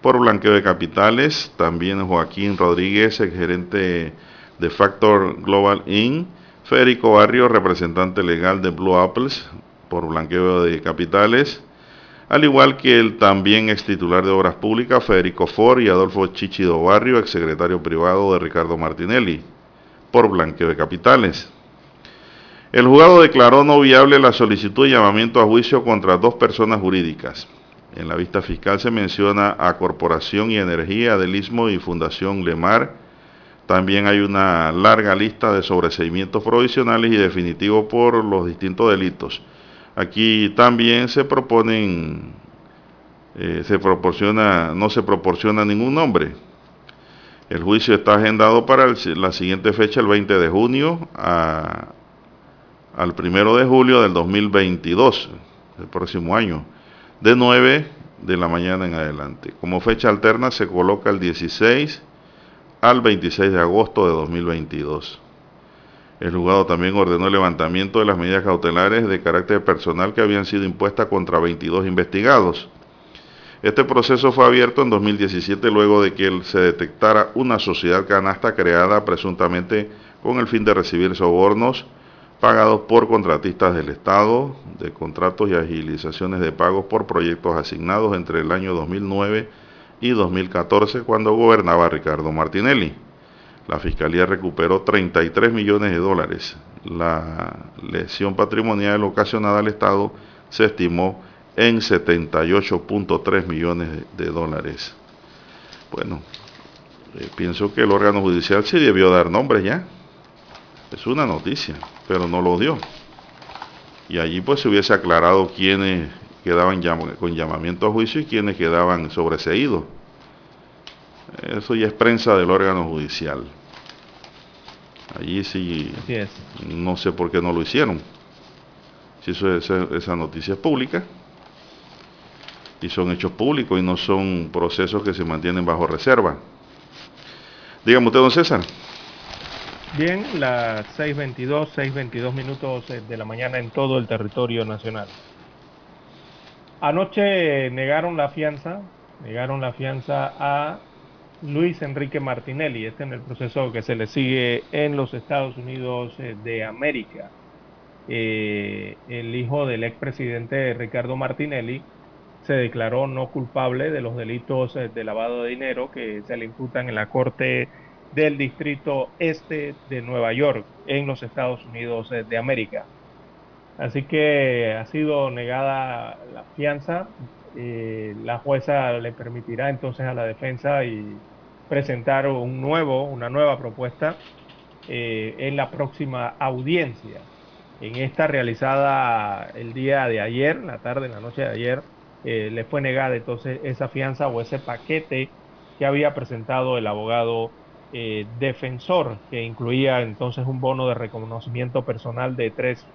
por blanqueo de capitales. También Joaquín Rodríguez, el gerente de Factor Global Inc. Federico Barrio, representante legal de Blue Apples por blanqueo de capitales al igual que el también ex titular de Obras Públicas, Federico Ford, y Adolfo Chichido Barrio, ex secretario privado de Ricardo Martinelli, por blanqueo de capitales. El juzgado declaró no viable la solicitud de llamamiento a juicio contra dos personas jurídicas. En la vista fiscal se menciona a Corporación y Energía del Istmo y Fundación Lemar. También hay una larga lista de sobreseimientos provisionales y definitivos por los distintos delitos. Aquí también se proponen, eh, se proporciona, no se proporciona ningún nombre. El juicio está agendado para la siguiente fecha, el 20 de junio al 1 de julio del 2022, el próximo año de 9 de la mañana en adelante. Como fecha alterna se coloca el 16 al 26 de agosto de 2022. El juzgado también ordenó el levantamiento de las medidas cautelares de carácter personal que habían sido impuestas contra 22 investigados. Este proceso fue abierto en 2017 luego de que se detectara una sociedad canasta creada presuntamente con el fin de recibir sobornos pagados por contratistas del Estado, de contratos y agilizaciones de pagos por proyectos asignados entre el año 2009 y 2014 cuando gobernaba Ricardo Martinelli. La Fiscalía recuperó 33 millones de dólares. La lesión patrimonial ocasionada al Estado se estimó en 78.3 millones de dólares. Bueno, eh, pienso que el órgano judicial sí debió dar nombre ya. Es una noticia pero no lo dio. Y allí pues se hubiese aclarado quiénes quedaban con llamamiento a juicio y quiénes quedaban sobreseídos. Eso ya es prensa del órgano judicial. Allí sí, no sé por qué no lo hicieron. Si eso, esa, esa noticia es pública y son hechos públicos y no son procesos que se mantienen bajo reserva. Dígame usted, don César. Bien, las 6.22, 6.22 minutos eh, de la mañana en todo el territorio nacional. Anoche negaron la fianza, negaron la fianza a Luis Enrique Martinelli, este en el proceso que se le sigue en los Estados Unidos eh, de América. Eh, el hijo del expresidente Ricardo Martinelli se declaró no culpable de los delitos de lavado de dinero que se le imputan en la Corte del Distrito Este de Nueva York en los Estados Unidos de América. Así que ha sido negada la fianza. Eh, la jueza le permitirá entonces a la defensa y presentar un nuevo, una nueva propuesta eh, en la próxima audiencia. En esta realizada el día de ayer, la tarde, la noche de ayer, eh, le fue negada entonces esa fianza o ese paquete que había presentado el abogado eh, defensor, que incluía entonces un bono de reconocimiento personal de 3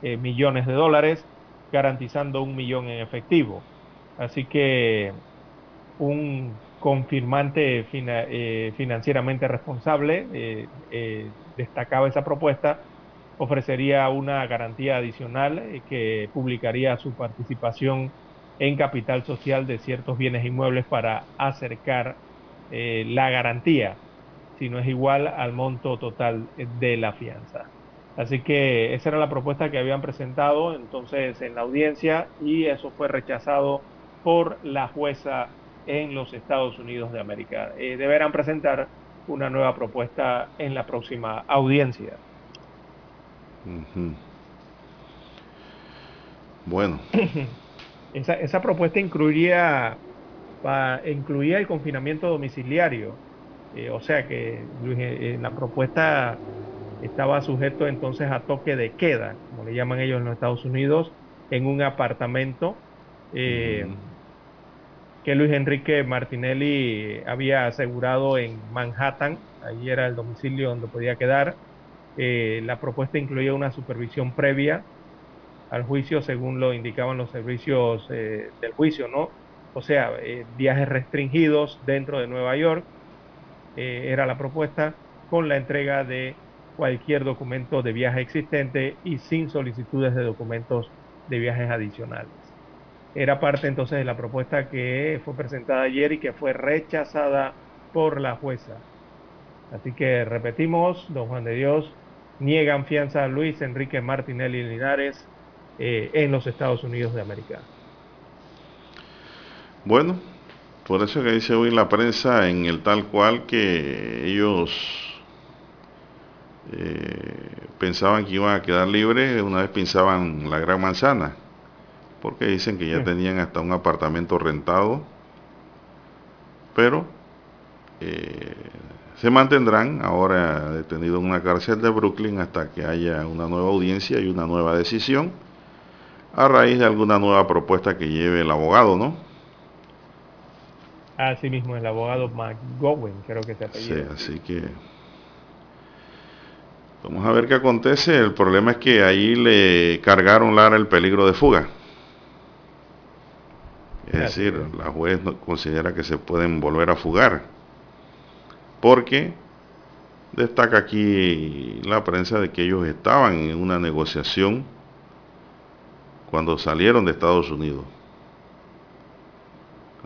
eh, millones de dólares, garantizando un millón en efectivo. Así que un confirmante eh, financieramente responsable destacaba esa propuesta, ofrecería una garantía adicional que publicaría su participación en capital social de ciertos bienes inmuebles para acercar la garantía si no es igual al monto total de la fianza. Así que esa era la propuesta que habían presentado entonces en la audiencia y eso fue rechazado por la jueza en los Estados Unidos de América. Eh, deberán presentar una nueva propuesta en la próxima audiencia. Bueno. [coughs] esa, esa, propuesta incluiría, incluía el confinamiento domiciliario eh, o sea que Luis, eh, la propuesta estaba sujeto entonces a toque de queda, como le llaman ellos en los Estados Unidos, en un apartamento eh, que Luis Enrique Martinelli había asegurado en Manhattan, ahí era el domicilio donde podía quedar. la propuesta incluía una supervisión previa al juicio, según lo indicaban los servicios del juicio, ¿no? O sea, viajes restringidos dentro de Nueva York, eh, era la propuesta, con la entrega de cualquier documento de viaje existente y sin solicitudes de documentos de viajes adicionales. Era parte entonces de la propuesta que fue presentada ayer y que fue rechazada por la jueza. Así que repetimos, don Juan de Dios, niegan fianza a Luis Enrique Martinelli Linares eh, en los Estados Unidos de América. Bueno, por eso que dice hoy la prensa en el tal cual que ellos eh, pensaban que iban a quedar libres, una vez pensaban la gran manzana, porque dicen que ya tenían hasta un apartamento rentado, pero eh, se mantendrán ahora detenidos en una cárcel de Brooklyn hasta que haya una nueva audiencia y una nueva decisión a raíz de alguna nueva propuesta que lleve el abogado, ¿no? Así mismo, el abogado McGowan, creo que se apellido. Sí, así que vamos a ver qué acontece. El problema es que ahí le cargaron Lara el peligro de fuga. Es decir, la juez considera que se pueden volver a fugar. Porque destaca aquí la prensa de que ellos estaban en una negociación cuando salieron de Estados Unidos.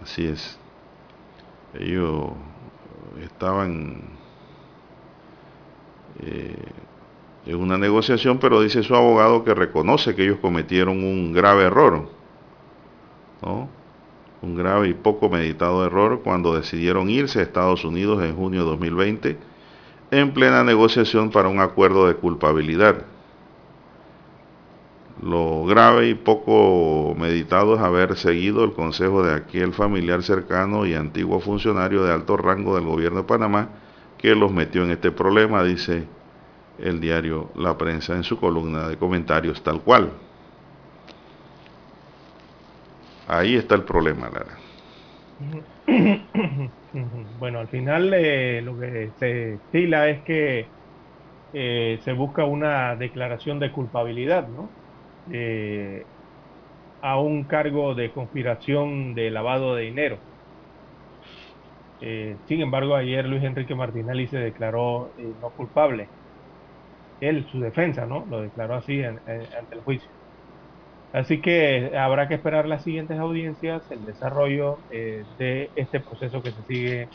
Así es. Ellos estaban eh, en una negociación, pero dice su abogado que reconoce que ellos cometieron un grave error, ¿no? Un grave y poco meditado error cuando decidieron irse a Estados Unidos en junio de 2020 en plena negociación para un acuerdo de culpabilidad. Lo grave y poco meditado es haber seguido el consejo de aquel familiar cercano y antiguo funcionario de alto rango del gobierno de Panamá que los metió en este problema, dice el diario La Prensa en su columna de comentarios tal cual. Ahí está el problema, Lara. [coughs] Bueno, al final eh, lo que se estila es que eh, se busca una declaración de culpabilidad, ¿no? Eh, a un cargo de conspiración de lavado de dinero. Eh, sin embargo, ayer Luis Enrique Martinelli se declaró eh, no culpable. Él, su defensa, ¿no? Lo declaró así ante el juicio. Así que habrá que esperar las siguientes audiencias, el desarrollo de este proceso que se sigue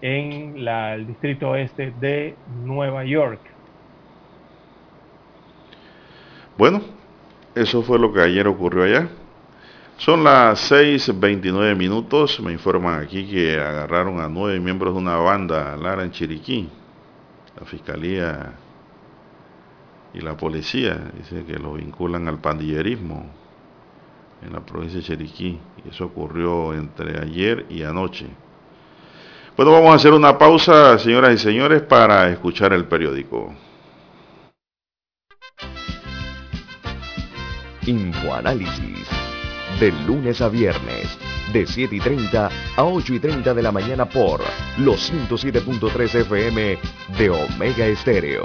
en el distrito oeste de Nueva York. Bueno, eso fue lo que ayer ocurrió allá. Son las 6.29 minutos. Me informan aquí que agarraron a nueve miembros de una banda, Lara en Chiriquí. La fiscalía y la policía dice que lo vinculan al pandillerismo en la provincia de Chiriquí. Y eso ocurrió entre ayer y anoche. Bueno, vamos a hacer una pausa, señoras y señores, para escuchar el periódico. Infoanálisis. De lunes a viernes, de 7 y 30 a 8 y 30 de la mañana por los 107.3 FM de Omega Estéreo.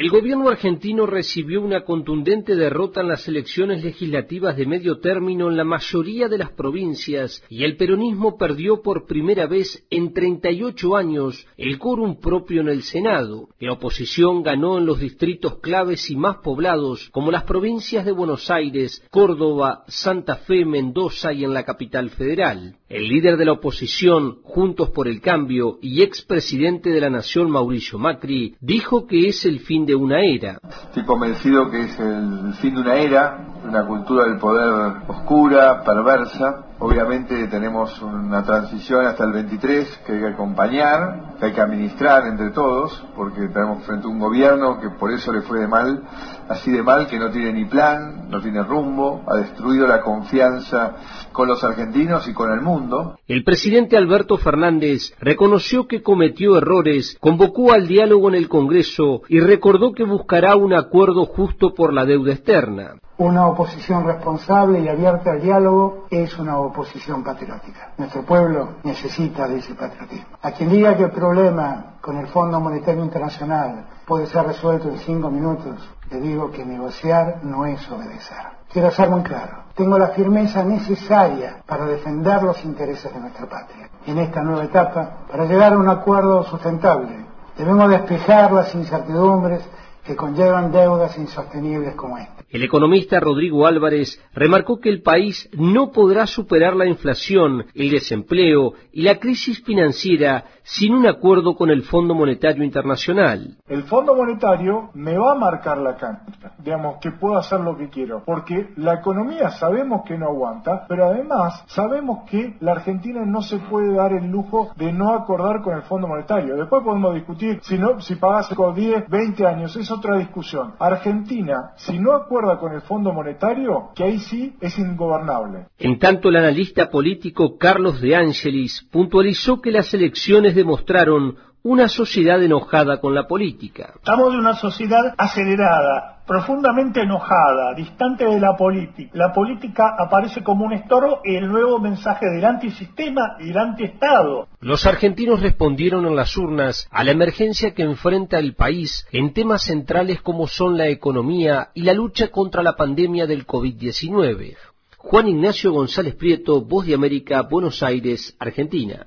El gobierno argentino recibió una contundente derrota en las elecciones legislativas de medio término en la mayoría de las provincias y el peronismo perdió por primera vez en 38 años el quórum propio en el Senado. La oposición ganó en los distritos claves y más poblados como las provincias de Buenos Aires, Córdoba, Santa Fe, Mendoza y en la capital federal. El líder de la oposición, Juntos por el Cambio y expresidente de la Nación, Mauricio Macri, dijo que es el fin de una era. Estoy convencido que es el fin de una era, una cultura del poder oscura, perversa. Obviamente tenemos una transición hasta el 23 que hay que acompañar, que hay que administrar entre todos, porque tenemos frente a un gobierno que por eso le fue de mal, así de mal, que no tiene ni plan, no tiene rumbo, ha destruido la confianza con los argentinos y con el mundo. El presidente Alberto Fernández reconoció que cometió errores, convocó al diálogo en el Congreso y recordó que buscará un acuerdo justo por la deuda externa. Una oposición responsable y abierta al diálogo es una oposición patriótica. Nuestro pueblo necesita de ese patriotismo. A quien diga que el problema con el Fondo Monetario Internacional puede ser resuelto en cinco minutos, le digo que negociar no es obedecer. Quiero ser muy claro. Tengo la firmeza necesaria para defender los intereses de nuestra patria. En esta nueva etapa, para llegar a un acuerdo sustentable, debemos despejar las incertidumbres que conllevan deudas insostenibles como esta. El economista Rodrigo Álvarez remarcó que el país no podrá superar la inflación, el desempleo y la crisis financiera sin un acuerdo con el Fondo Monetario Internacional. El Fondo Monetario me va a marcar la cancha, digamos que puedo hacer lo que quiero, porque la economía sabemos que no aguanta, pero además sabemos que la Argentina no se puede dar el lujo de no acordar con el Fondo Monetario. Después podemos discutir si no, si pagase con 10, 20 años, es otra discusión. Argentina, si no acuerda con el Fondo Monetario, que ahí sí es ingobernable. En tanto, el analista político Carlos de Angelis puntualizó que las elecciones demostraron una sociedad enojada con la política. Estamos de una sociedad acelerada, profundamente enojada, distante de la política. La política aparece como un estorbo y el nuevo mensaje del antisistema y el antiestado. Los argentinos respondieron en las urnas a la emergencia que enfrenta el país en temas centrales como son la economía y la lucha contra la pandemia del COVID-19. Juan Ignacio González Prieto, Voz de América, Buenos Aires, Argentina.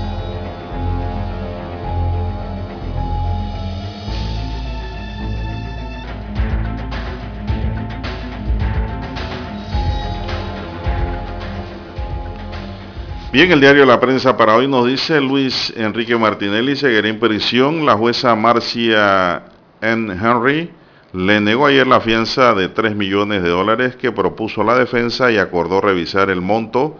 Bien, el diario La Prensa para hoy nos dice Luis Enrique Martinelli seguirá en prisión. La jueza Marcia N. Henry le negó ayer la fianza de 3 millones de dólares que propuso la defensa y acordó revisar el monto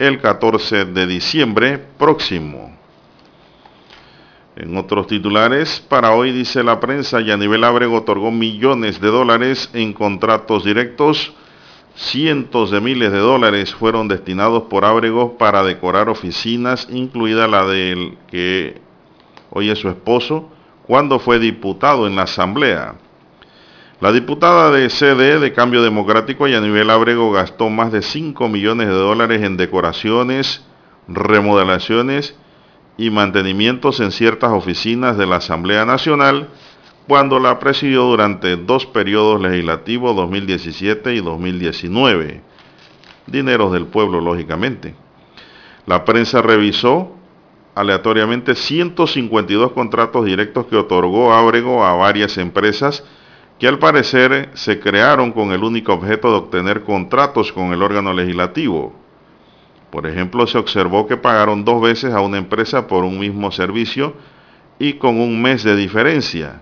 el 14 de diciembre próximo. En otros titulares, para hoy dice la prensa, Yanivel Abrego otorgó millones de dólares en contratos directos Cientos de miles de dólares fueron destinados por Ábrego para decorar oficinas, incluida la del que hoy es su esposo, cuando fue diputado en la Asamblea. La diputada de CD de Cambio Democrático, Yanivel Ábrego, gastó más de 5 millones de dólares en decoraciones, remodelaciones y mantenimientos en ciertas oficinas de la Asamblea Nacional, cuando la presidió durante dos periodos legislativos 2017 y 2019. Dineros del pueblo, lógicamente. La prensa revisó aleatoriamente 152 contratos directos que otorgó Ábrego a varias empresas que al parecer se crearon con el único objeto de obtener contratos con el órgano legislativo. Por ejemplo, se observó que pagaron dos veces a una empresa por un mismo servicio y con un mes de diferencia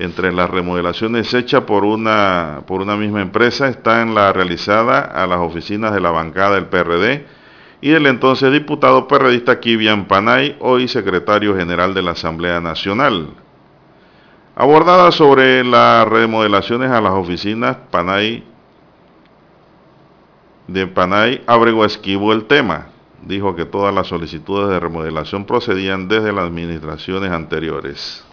entre las remodelaciones hechas por una, por una misma empresa están la realizada a las oficinas de la bancada del PRD y del entonces diputado perredista Kivian Panay, hoy secretario general de la Asamblea Nacional. Abordada sobre las remodelaciones a las oficinas, Panay de Panay Abrego esquivó el tema. Dijo que todas las solicitudes de remodelación procedían desde las administraciones anteriores.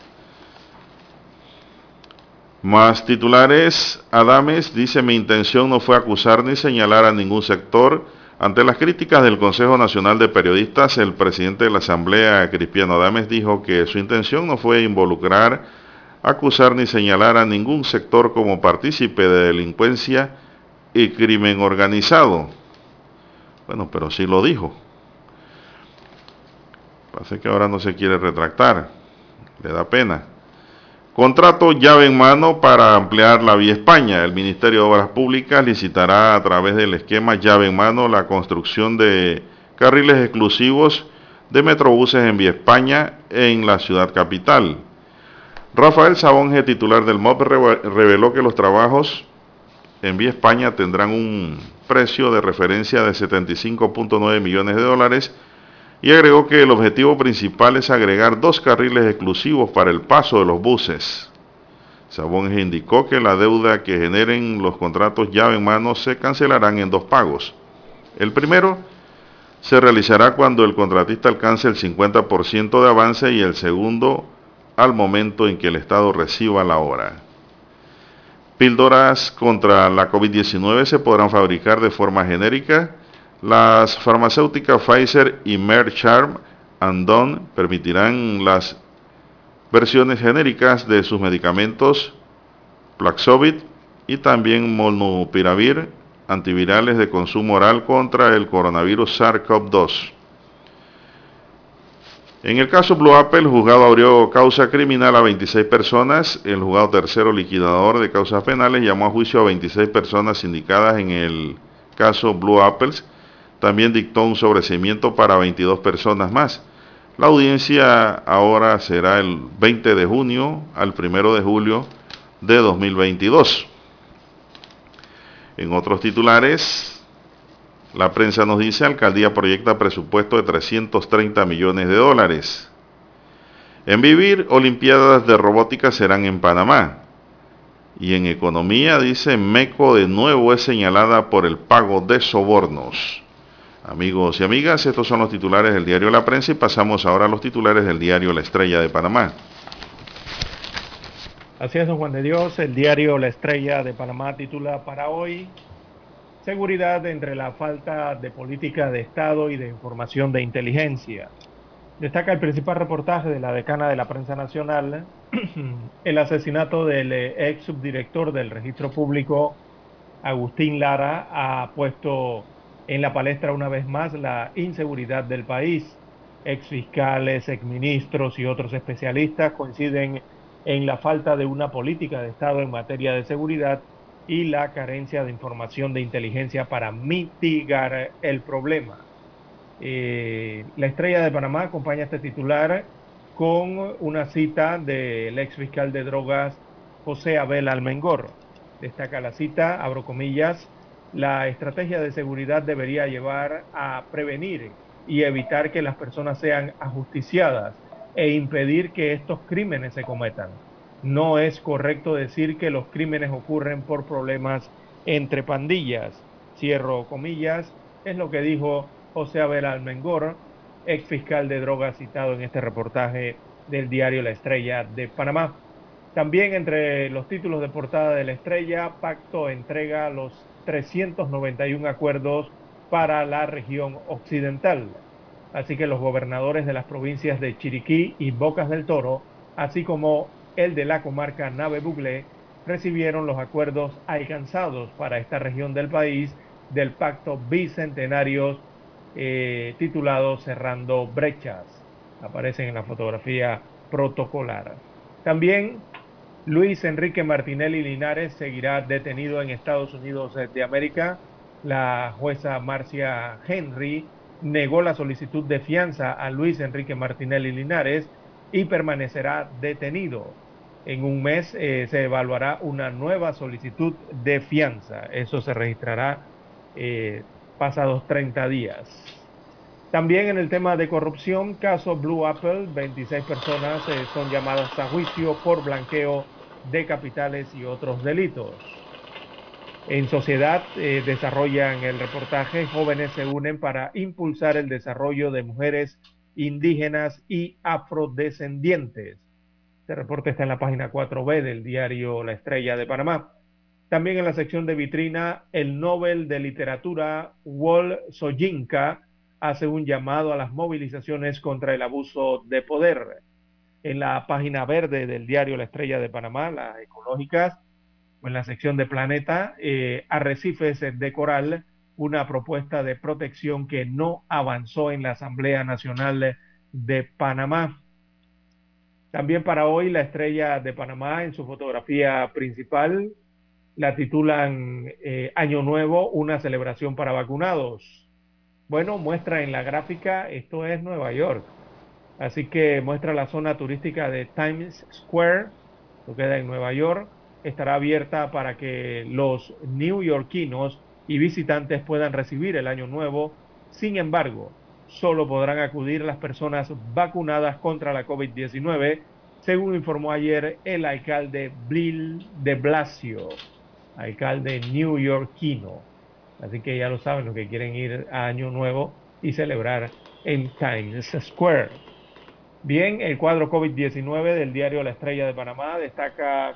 Más titulares, Adames dice mi intención no fue acusar ni señalar a ningún sector. Ante las críticas del Consejo Nacional de Periodistas, el presidente de la Asamblea, Cristiano Adames, dijo que su intención no fue involucrar, acusar ni señalar a ningún sector como partícipe de delincuencia y crimen organizado. Bueno, pero sí lo dijo. Parece que ahora no se quiere retractar. Le da pena. Contrato llave en mano para ampliar la vía España. El Ministerio de Obras Públicas licitará a través del esquema llave en mano la construcción de carriles exclusivos de metrobuses en vía España en la ciudad capital. Rafael Sabonge, titular del MOP, reveló que los trabajos en vía España tendrán un precio de referencia de 75.9 millones de dólares y agregó que el objetivo principal es agregar dos carriles exclusivos para el paso de los buses. Sabonge indicó que la deuda que generen los contratos llave en mano se cancelarán en dos pagos. El primero se realizará cuando el contratista alcance el 50% de avance y el segundo al momento en que el Estado reciba la obra. Píldoras contra la COVID-19 se podrán fabricar de forma genérica. Las farmacéuticas Pfizer y Merck Sharp and permitirán las versiones genéricas de sus medicamentos Plaxovit y también Molnupiravir, antivirales de consumo oral contra el coronavirus SARS-CoV-2. En el caso Blue Apple, el juzgado abrió causa criminal a 26 personas. El juzgado tercero liquidador de causas penales llamó a juicio a 26 personas indicadas en el caso Blue Apples. También dictó un sobrecimiento para 22 personas más. La audiencia ahora será el 20 de junio al 1 de julio de 2022. En otros titulares, la prensa nos dice, alcaldía proyecta presupuesto de 330 millones de dólares. En vivir, Olimpiadas de Robótica serán en Panamá. Y en economía, dice, MECO de nuevo es señalada por el pago de sobornos. Amigos y amigas, estos son los titulares del diario La Prensa y pasamos ahora a los titulares del diario La Estrella de Panamá. Así es, don Juan de Dios, el diario La Estrella de Panamá titula para hoy Seguridad entre la falta de política de Estado y de información de inteligencia. Destaca el principal reportaje de la decana de la prensa nacional, [clears throat] el asesinato del eh, ex subdirector del registro público, Agustín Lara, ha puesto en la palestra una vez más la inseguridad del país. Ex fiscales, ex ministros y otros especialistas coinciden en la falta de una política de Estado en materia de seguridad y la carencia de información de inteligencia para mitigar el problema. Eh, la estrella de Panamá acompaña este titular con una cita del ex fiscal de drogas José Abel Almengor. Destaca la cita, abro comillas, la estrategia de seguridad debería llevar a prevenir y evitar que las personas sean ajusticiadas e impedir que estos crímenes se cometan. No es correcto decir que los crímenes ocurren por problemas entre pandillas. Cierro comillas, es lo que dijo José Abel Almengor, ex fiscal de drogas citado en este reportaje del diario La Estrella de Panamá. También entre los títulos de portada de La Estrella, Pacto entrega los 391 acuerdos para la región occidental. Así que los gobernadores de las provincias de Chiriquí y Bocas del Toro, así como el de la comarca Nave Buglé, recibieron los acuerdos alcanzados para esta región del país del pacto bicentenario eh, titulado Cerrando Brechas. Aparecen en la fotografía protocolar. También Luis Enrique Martinelli Linares seguirá detenido en Estados Unidos de América. La jueza Marcia Henry negó la solicitud de fianza a Luis Enrique Martinelli Linares y permanecerá detenido en un mes eh, se evaluará una nueva solicitud de fianza. Eso se registrará eh, pasados 30 días. También en el tema de corrupción, caso Blue Apple, 26 personas eh, son llamadas a juicio por blanqueo de capitales y otros delitos. En sociedad desarrollan el reportaje, jóvenes se unen para impulsar el desarrollo de mujeres indígenas y afrodescendientes. Este reporte está en la página 4B del diario La Estrella de Panamá. También en la sección de vitrina, el Nobel de Literatura Wol Soyinka hace un llamado a las movilizaciones contra el abuso de poder. En la página verde del diario La Estrella de Panamá, las ecológicas, en la sección de Planeta, eh, arrecifes de coral, una propuesta de protección que no avanzó en la Asamblea Nacional de Panamá. También para hoy la estrella de Panamá en su fotografía principal la titulan eh, Año Nuevo, una celebración para vacunados. Bueno, muestra en la gráfica, esto es Nueva York. Así que muestra la zona turística de Times Square, lo queda en Nueva York. Estará abierta para que los neoyorquinos y visitantes puedan recibir el año nuevo. Sin embargo, solo podrán acudir las personas vacunadas contra la COVID-19, según informó ayer el alcalde Bill de Blasio, alcalde neoyorquino. Así que ya lo saben los que quieren ir a Año Nuevo y celebrar en Times Square. Bien, el cuadro COVID-19 del diario La Estrella de Panamá destaca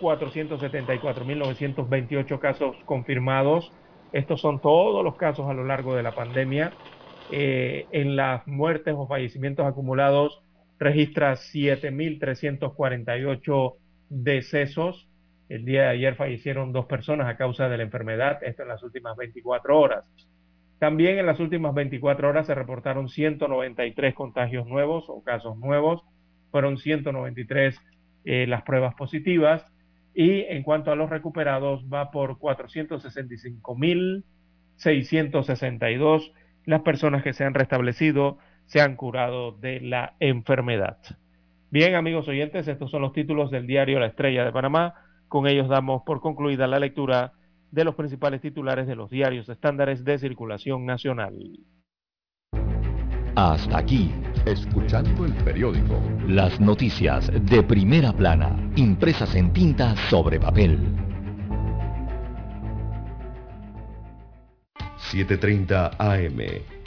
474.928 casos confirmados. Estos son todos los casos a lo largo de la pandemia. Eh, en las muertes o fallecimientos acumulados registra 7.348 decesos. El día de ayer fallecieron dos personas a causa de la enfermedad, esto en las últimas 24 horas. También en las últimas 24 horas se reportaron 193 contagios nuevos o casos nuevos, fueron 193 eh, las pruebas positivas y en cuanto a los recuperados va por 465.662 las personas que se han restablecido, se han curado de la enfermedad. Bien, amigos oyentes, estos son los títulos del diario La Estrella de Panamá. Con ellos damos por concluida la lectura de los principales titulares de los diarios estándares de circulación nacional. Hasta aquí, escuchando el periódico. Las noticias de primera plana, impresas en tinta sobre papel. 7.30 AM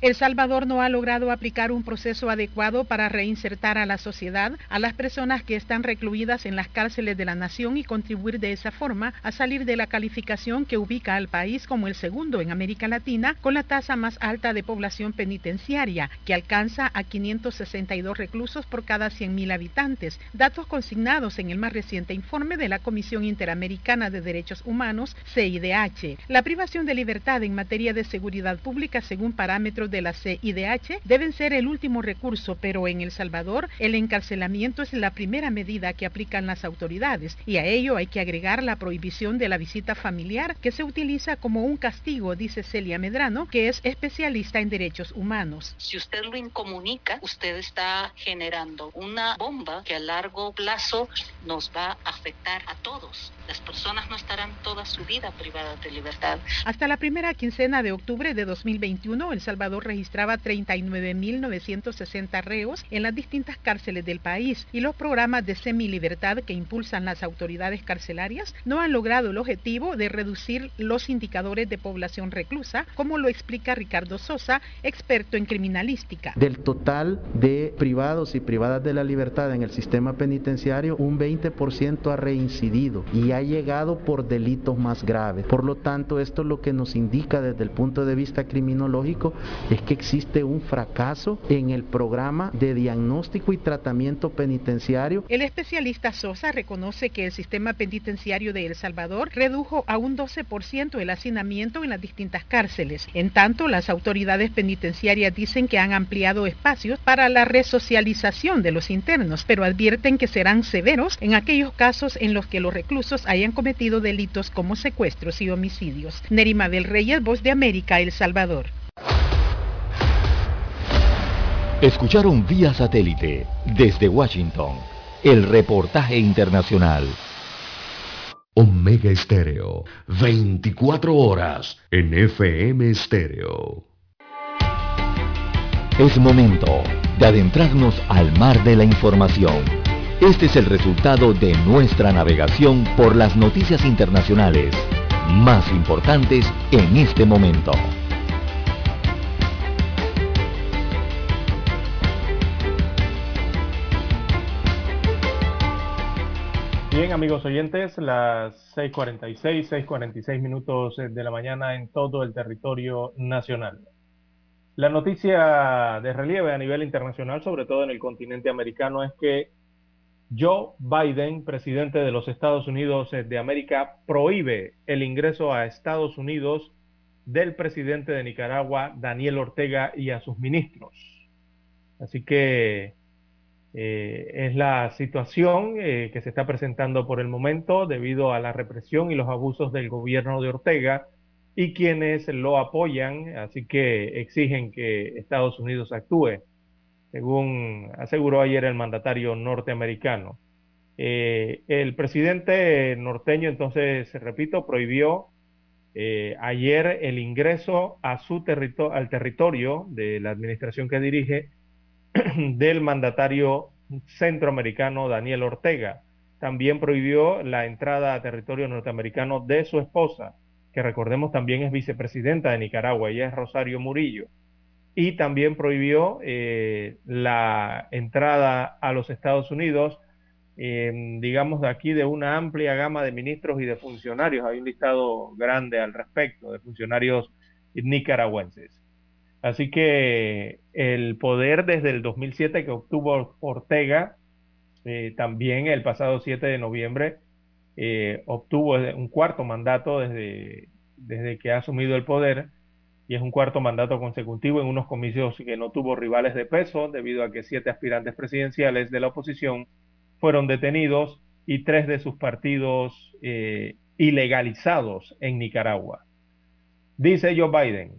El Salvador no ha logrado aplicar un proceso adecuado para reinsertar a la sociedad a las personas que están recluidas en las cárceles de la nación y contribuir de esa forma a salir de la calificación que ubica al país como el segundo en América Latina con la tasa más alta de población penitenciaria, que alcanza a 562 reclusos por cada 100.000 habitantes, datos consignados en el más reciente informe de la Comisión Interamericana de Derechos Humanos, CIDH. La privación de libertad en materia de seguridad pública según parámetros de la CIDH deben ser el último recurso, pero en El Salvador el encarcelamiento es la primera medida que aplican las autoridades y a ello hay que agregar la prohibición de la visita familiar que se utiliza como un castigo, dice Celia Medrano, que es especialista en derechos humanos. Si usted lo incomunica, usted está generando una bomba que a largo plazo nos va a afectar a todos. Las personas no estarán toda su vida privadas de libertad. Hasta la primera quincena de octubre de 2021, El Salvador registraba 39.960 reos en las distintas cárceles del país y los programas de semilibertad que impulsan las autoridades carcelarias no han logrado el objetivo de reducir los indicadores de población reclusa, como lo explica Ricardo Sosa, experto en criminalística. Del total de privados y privadas de la libertad en el sistema penitenciario, un 20% ha reincidido y ha llegado por delitos más graves. Por lo tanto, esto lo que nos indica desde el punto de vista criminológico es que existe un fracaso en el programa de diagnóstico y tratamiento penitenciario. El especialista Sosa reconoce que el sistema penitenciario de El Salvador redujo a un 12% el hacinamiento en las distintas cárceles. En tanto, las autoridades penitenciarias dicen que han ampliado espacios para la resocialización de los internos, pero advierten que serán severos en aquellos casos en los que los reclusos hayan cometido delitos como secuestros y homicidios. Nerima del Reyes, Voz de América, El Salvador. Escucharon vía satélite desde Washington el reportaje internacional. Omega Estéreo, 24 horas en FM Estéreo. Es momento de adentrarnos al mar de la información. Este es el resultado de nuestra navegación por las noticias internacionales más importantes en este momento. Bien, amigos oyentes, las 6.46, 6.46 minutos de la mañana en todo el territorio nacional. La noticia de relieve a nivel internacional, sobre todo en el continente americano, es que Joe Biden, presidente de los Estados Unidos de América, prohíbe el ingreso a Estados Unidos del presidente de Nicaragua, Daniel Ortega, y a sus ministros. Así que eh, es la situación eh, que se está presentando por el momento debido a la represión y los abusos del gobierno de Ortega y quienes lo apoyan, así que exigen que Estados Unidos actúe, según aseguró ayer el mandatario norteamericano. Eh, el presidente norteño, entonces, repito, prohibió ayer el ingreso a su al territorio de la administración que dirige [clears throat] del mandatario centroamericano Daniel Ortega. También prohibió la entrada a territorio norteamericano de su esposa, que recordemos también es vicepresidenta de Nicaragua, ella es Rosario Murillo. Y también prohibió eh, la entrada a los Estados Unidos, eh, digamos, de aquí de una amplia gama de ministros y de funcionarios. Hay un listado grande al respecto de funcionarios nicaragüenses. Así que el poder desde el 2007 que obtuvo Ortega, eh, también el pasado 7 de noviembre, eh, obtuvo un cuarto mandato desde, desde que ha asumido el poder y es un cuarto mandato consecutivo en unos comicios que no tuvo rivales de peso debido a que siete aspirantes presidenciales de la oposición fueron detenidos y tres de sus partidos eh, ilegalizados en Nicaragua. Dice Joe Biden,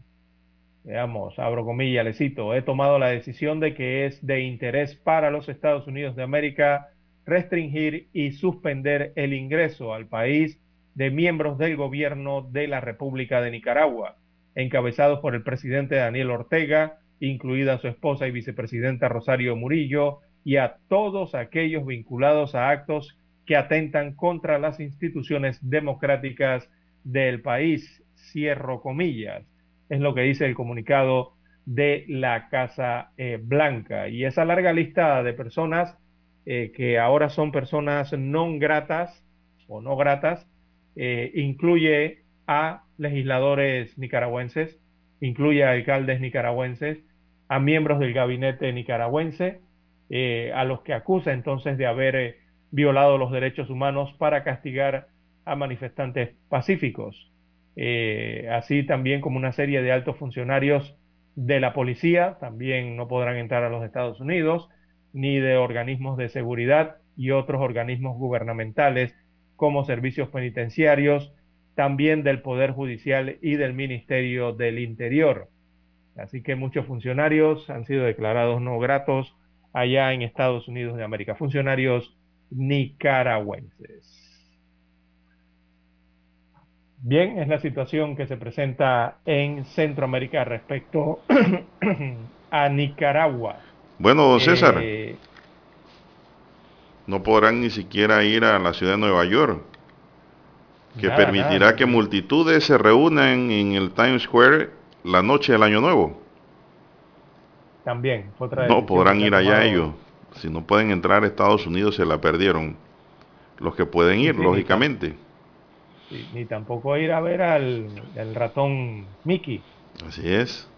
veamos, abro comillas, le cito, he tomado la decisión de que es de interés para los Estados Unidos de América restringir y suspender el ingreso al país de miembros del gobierno de la República de Nicaragua, encabezados por el presidente Daniel Ortega, incluida su esposa y vicepresidenta Rosario Murillo, y a todos aquellos vinculados a actos que atentan contra las instituciones democráticas del país. Cierro comillas es lo que dice el comunicado de la Casa eh, Blanca. Y esa larga lista de personas eh, que ahora son personas no gratas o no gratas, eh, incluye a legisladores nicaragüenses, incluye a alcaldes nicaragüenses, a miembros del gabinete nicaragüense, a los que acusa entonces de haber violado los derechos humanos para castigar a manifestantes pacíficos. Eh, así también como una serie de altos funcionarios de la policía también no podrán entrar a los Estados Unidos, ni de organismos de seguridad y otros organismos gubernamentales como servicios penitenciarios, también del Poder Judicial y del Ministerio del Interior. Así que muchos funcionarios han sido declarados no gratos allá en Estados Unidos de América, funcionarios nicaragüenses. bien, es la situación que se presenta en Centroamérica respecto [clears throat] a Nicaragua. Bueno, don César, Eh, no podrán ni siquiera ir a la ciudad de Nueva York, que Nada, permitirá nada. que multitudes se reúnan en el Times Square la noche del Año Nuevo. también, otra No podrán ir allá ellos. Si no pueden entrar a Estados Unidos, se la perdieron. Los que pueden ir, Sí, lógicamente. Ni tampoco ir a ver al, al ratón Mickey. Así es.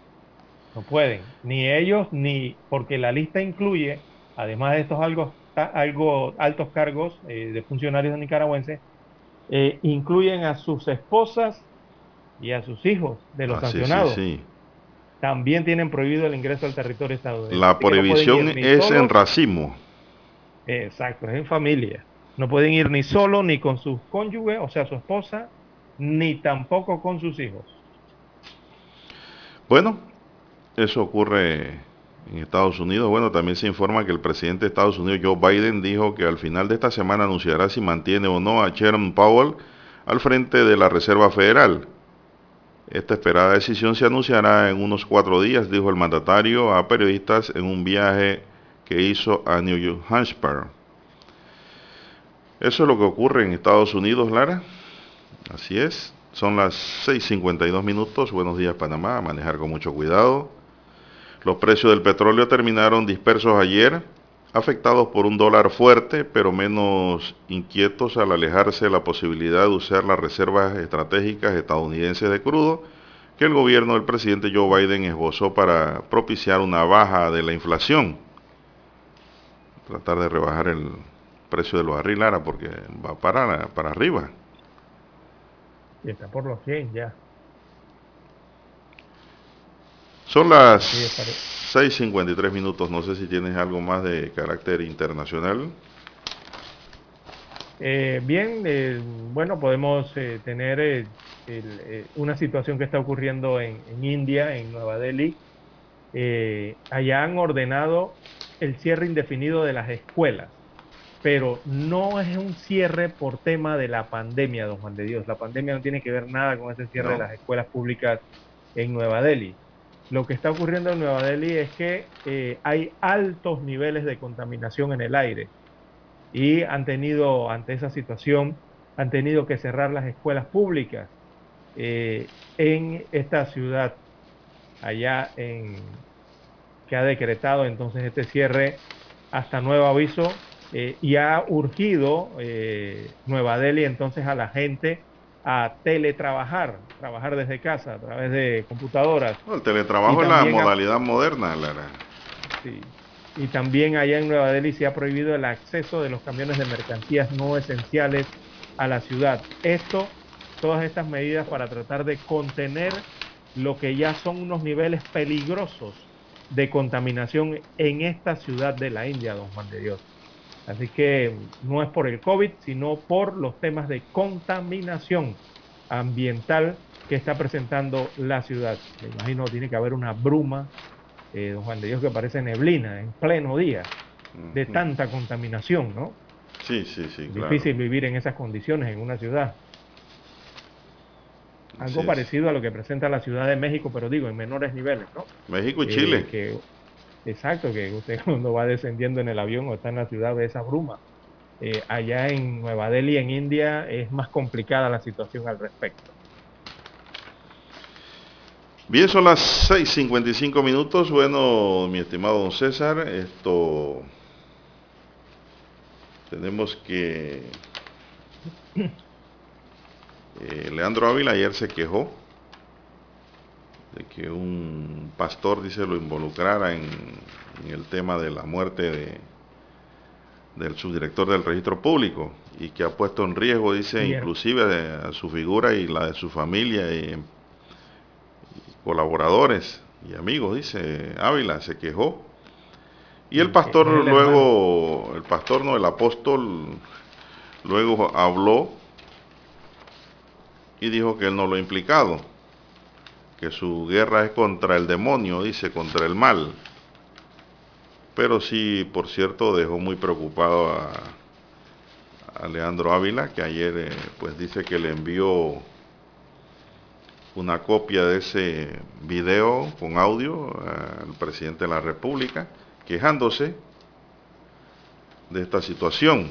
No pueden. Ni ellos, ni porque la lista incluye, además de estos algo, algo altos cargos eh, de funcionarios nicaragüenses, eh, incluyen a sus esposas y a sus hijos de los Ah, sí, sí, sancionados. sí. También tienen prohibido el ingreso al territorio estadounidense. La no prohibición es en racismo. Exacto, es en familia. No pueden ir ni solo ni con su cónyuge, o sea, su esposa, ni tampoco con sus hijos. Bueno, eso ocurre en Estados Unidos. Bueno, también se informa que el presidente de Estados Unidos, Joe Biden, dijo que al final de esta semana anunciará si mantiene o no a Sharon Powell al frente de la Reserva Federal. Esta esperada decisión se anunciará en unos cuatro días, dijo el mandatario a periodistas en un viaje que hizo a New Hampshire. Eso es lo que ocurre en Estados Unidos, Lara. Así es. Son las 6.52 minutos. Buenos días, Panamá. Manejar con mucho cuidado. Los precios del petróleo terminaron dispersos ayer, afectados por un dólar fuerte, pero menos inquietos al alejarse de la posibilidad de usar las reservas estratégicas estadounidenses de crudo que el gobierno del presidente Joe Biden esbozó para propiciar una baja de la inflación. Tratar de rebajar el precio del barril, Lara, porque va para, para arriba. Está por los 100 ya. Son las Sí, 6.53 minutos. No sé si tienes algo más de carácter internacional. Eh, bien, eh, bueno, podemos eh, tener eh, el, eh, una situación que está ocurriendo en, en India, en Nueva Delhi. Eh, allá han ordenado el cierre indefinido de las escuelas, pero no es un cierre por tema de la pandemia, don Juan de Dios. La pandemia no tiene que ver nada con ese cierre No. de las escuelas públicas en Nueva Delhi. Lo que está ocurriendo en Nueva Delhi es que eh, hay altos niveles de contaminación en el aire y han tenido, ante esa situación, han tenido que cerrar las escuelas públicas eh, en esta ciudad, allá en que ha decretado entonces este cierre hasta nuevo aviso eh, y ha urgido Nueva Delhi entonces a la gente a teletrabajar, trabajar desde casa a través de computadoras. No, el teletrabajo es la modalidad moderna, Lara. Sí. Y también allá en Nueva Delhi se ha prohibido el acceso de los camiones de mercancías no esenciales a la ciudad. Esto, todas estas medidas para tratar de contener lo que ya son unos niveles peligrosos de contaminación en esta ciudad de la India, don Juan de Dios. Así que no es por el COVID, sino por los temas de contaminación ambiental que está presentando la ciudad. Me imagino tiene que haber una bruma, eh, don Juan de Dios, que parece neblina en pleno día, de tanta contaminación, ¿no? Sí, sí, sí, claro. Difícil vivir en esas condiciones en una ciudad. Algo parecido a lo que presenta la Ciudad de México, pero digo, en menores niveles, ¿no? México y Eh, Chile. que- exacto, que usted [laughs] cuando va descendiendo en el avión o está en la ciudad ve esa bruma. Eh, allá en Nueva Delhi, en India, es más complicada la situación al respecto. Bien, son las 6.55 minutos. Bueno, mi estimado don César, esto... Tenemos que... [clears throat] eh, Leandro Ávila ayer se quejó de que un pastor, dice, lo involucrara en, en el tema de la muerte de, del subdirector del registro público y que ha puesto en riesgo, dice, Bien. inclusive a, a su figura y la de su familia y colaboradores y amigos, dice Ávila, se quejó. Y el pastor el luego, el pastor no, el apóstol, luego habló y dijo que él no lo ha implicado, que su guerra es contra el demonio, dice, contra el mal. Pero sí, por cierto, dejó muy preocupado a, a Leandro Ávila, que ayer eh, pues dice que le envió una copia de ese video con audio al presidente de la República quejándose de esta situación.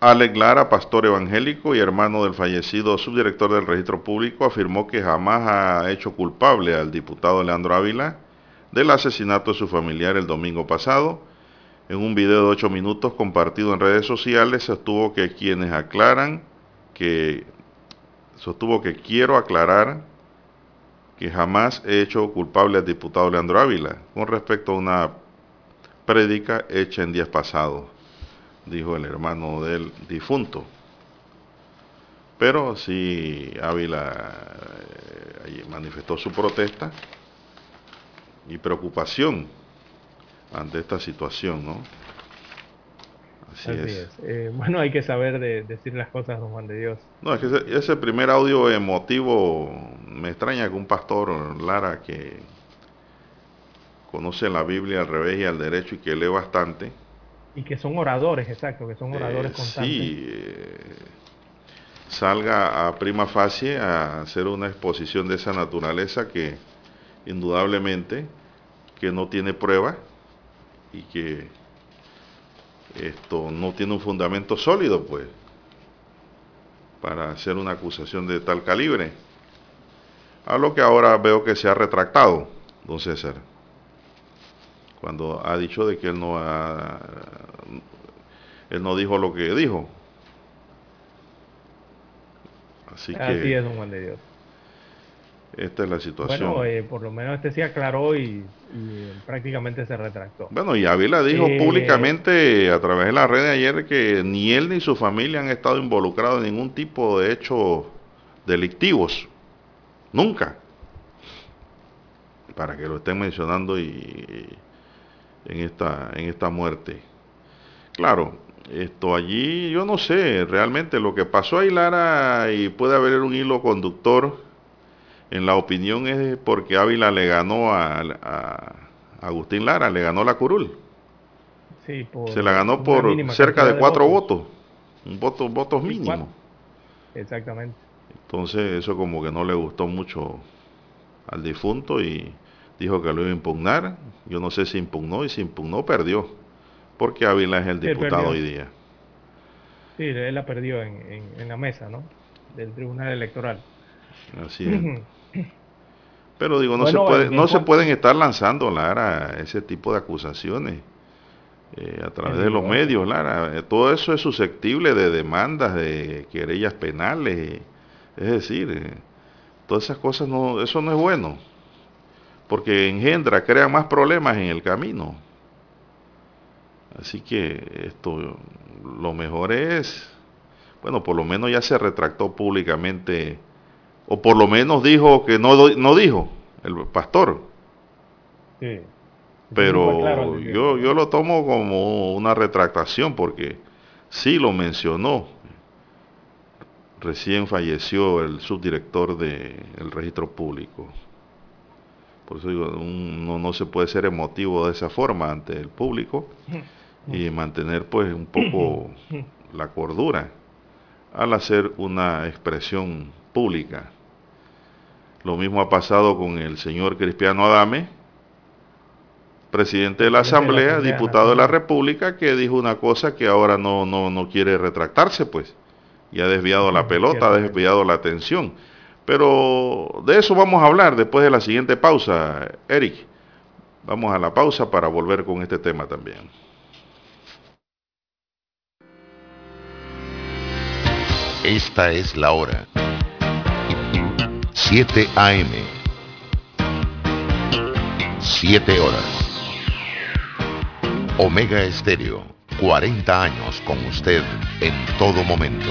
Alex Lara, pastor evangélico y hermano del fallecido subdirector del registro público, afirmó que jamás ha hecho culpable al diputado Leandro Ávila del asesinato de su familiar el domingo pasado. En un video de ocho minutos compartido en redes sociales sostuvo que quienes aclaran que sostuvo que quiero aclarar que jamás he hecho culpable al diputado Leandro Ávila con respecto a una prédica hecha en días pasados dijo el hermano del difunto. Pero sí, Ávila eh, manifestó su protesta y preocupación ante esta situación, ¿no? Así, es. Eh, [laughs] bueno, hay que saber de, decir las cosas, don Juan de Dios. No, es que ese, primer audio emotivo me extraña que un pastor, Lara, que conoce la Biblia al revés y al derecho y que lee bastante, y que son oradores, exacto, que son oradores eh, constantes. Sí, eh, salga a prima facie a hacer una exposición de esa naturaleza que indudablemente que no tiene prueba y que esto no tiene un fundamento sólido, pues, para hacer una acusación de tal calibre. A lo que ahora veo que se ha retractado, don César cuando ha dicho de que él no ha, él no dijo lo que dijo. Así, que es, don Juan de Dios. Esta es la situación. Bueno, eh, por lo menos este sí aclaró y, prácticamente se retractó. Bueno, y Ávila dijo eh, públicamente a través de la red de ayer que ni él ni su familia han estado involucrados en ningún tipo de hechos delictivos. Nunca. Para que lo estén mencionando y, en esta, en esta muerte. Claro, esto allí, yo no sé, realmente lo que pasó ahí, Lara, y puede haber un hilo conductor, en la opinión es porque Ávila le ganó a, Agustín Lara, le ganó la curul. Sí, Se la ganó por cerca de cuatro votos, un voto, votos mínimos. Exactamente. Entonces eso como que no le gustó mucho al difunto y dijo que lo iba a impugnar. Yo no sé si impugnó y si impugnó perdió, porque Ávila es el diputado hoy día. Sí, él la perdió en, en, la mesa, ¿no? Del Tribunal Electoral. Así es. [clears throat] Pero digo, no, se, puede, no se pueden estar lanzando, Lara, ese tipo de acusaciones eh, a través de los medios, Lara. Eh, todo eso es susceptible de demandas, de querellas penales. Es decir, eh, todas esas cosas, no, eso no es bueno porque engendra, crea más problemas en el camino. Así que esto, lo mejor es, bueno, por lo menos ya se retractó públicamente, o por lo menos dijo que no, no dijo el pastor. Sí. Pero yo, yo lo tomo como una retractación porque sí lo mencionó. Recién falleció el subdirector del registro público. Por eso digo, uno no se puede ser emotivo de esa forma ante el público [laughs] y mantener pues un poco la cordura al hacer una expresión pública. Lo mismo ha pasado con el señor Cristiano Adame, presidente de la Asamblea, diputado de la República, que dijo una cosa que ahora no, no, no quiere retractarse, pues, y ha desviado la pelota, ha desviado la atención. Pero de eso vamos a hablar después de la siguiente pausa, Eric. Vamos a la pausa para volver con este tema también. Esta es la hora. 7 AM. 7 horas. Omega Estéreo, 40 años con usted en todo momento.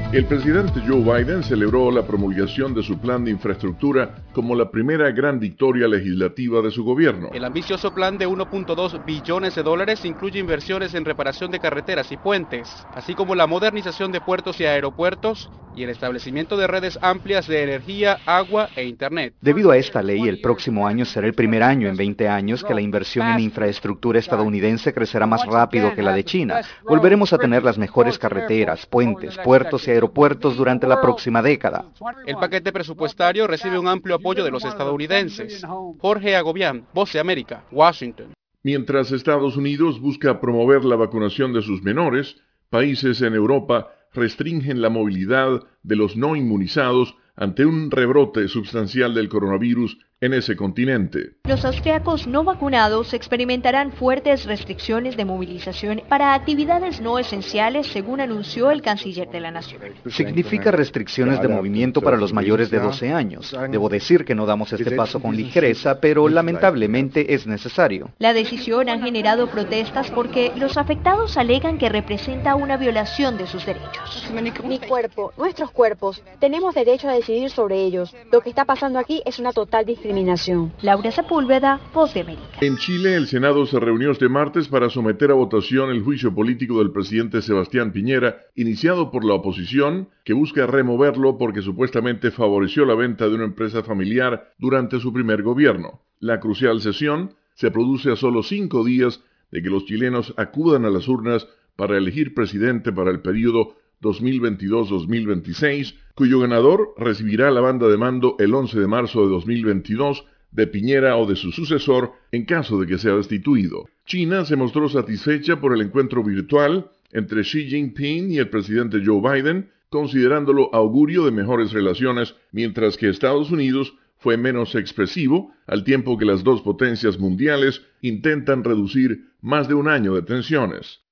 El presidente Joe Biden celebró la promulgación de su plan de infraestructura como la primera gran victoria legislativa de su gobierno. El ambicioso plan de 1.2 billones de dólares incluye inversiones en reparación de carreteras y puentes, así como la modernización de puertos y aeropuertos y el establecimiento de redes amplias de energía, agua e internet. Debido a esta ley, el próximo año será el primer año en 20 años que la inversión en infraestructura estadounidense crecerá más rápido que la de China. Volveremos a tener las mejores carreteras, puentes, puertos y aeropuertos durante la próxima década. El paquete presupuestario recibe un amplio apoyo de los estadounidenses. Jorge Agobián, Voz de América, Washington. Mientras Estados Unidos busca promover la vacunación de sus menores, países en Europa restringen la movilidad de los no inmunizados ante un rebrote sustancial del coronavirus en ese continente. Los austriacos no vacunados experimentarán fuertes restricciones de movilización para actividades no esenciales, según anunció el canciller de la nación. Significa restricciones de movimiento para los mayores de 12 años. Debo decir que no damos este paso con ligereza, pero lamentablemente es necesario. La decisión ha generado protestas porque los afectados alegan que representa una violación de sus derechos. Mi cuerpo, nuestros cuerpos, tenemos derecho a decidir sobre ellos. Lo que está pasando aquí es una total discriminación. Laura Sepúlveda, Voz de América. En Chile, el Senado se reunió este martes para someter a votación el juicio político del presidente Sebastián Piñera, iniciado por la oposición, que busca removerlo porque supuestamente favoreció la venta de una empresa familiar durante su primer gobierno. La crucial sesión se produce a solo cinco días de que los chilenos acudan a las urnas para elegir presidente para el periodo 2022-2026, cuyo ganador recibirá la banda de mando el 11 de marzo de 2022 de Piñera o de su sucesor en caso de que sea destituido. China se mostró satisfecha por el encuentro virtual entre Xi Jinping y el presidente Joe Biden, considerándolo augurio de mejores relaciones, mientras que Estados Unidos fue menos expresivo, al tiempo que las dos potencias mundiales intentan reducir más de un año de tensiones.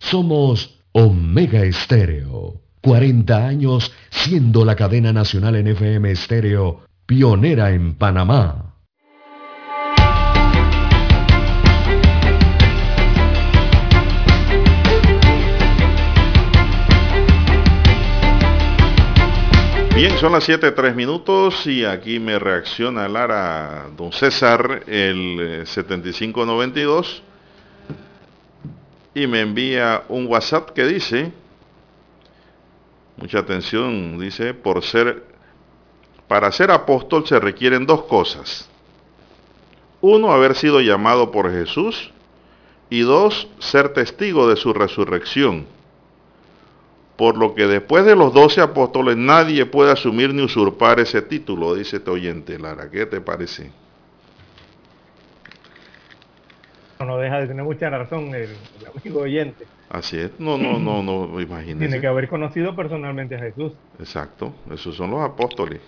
Somos Omega Estéreo. 40 años siendo la cadena nacional en FM Estéreo, pionera en Panamá. Bien, son las 7, 3 minutos y aquí me reacciona Lara, don César, el eh, 7592 y me envía un WhatsApp que dice, mucha atención, dice, por ser, para ser apóstol se requieren dos cosas. Uno, haber sido llamado por Jesús y dos, ser testigo de su resurrección. Por lo que después de los doce apóstoles nadie puede asumir ni usurpar ese título, dice este oyente. Lara, ¿qué te parece? No deja de tener mucha razón el, el amigo oyente. Así es. No, no, no, no, imagínese. Tiene que haber conocido personalmente a Jesús. Exacto. Esos son los apóstoles.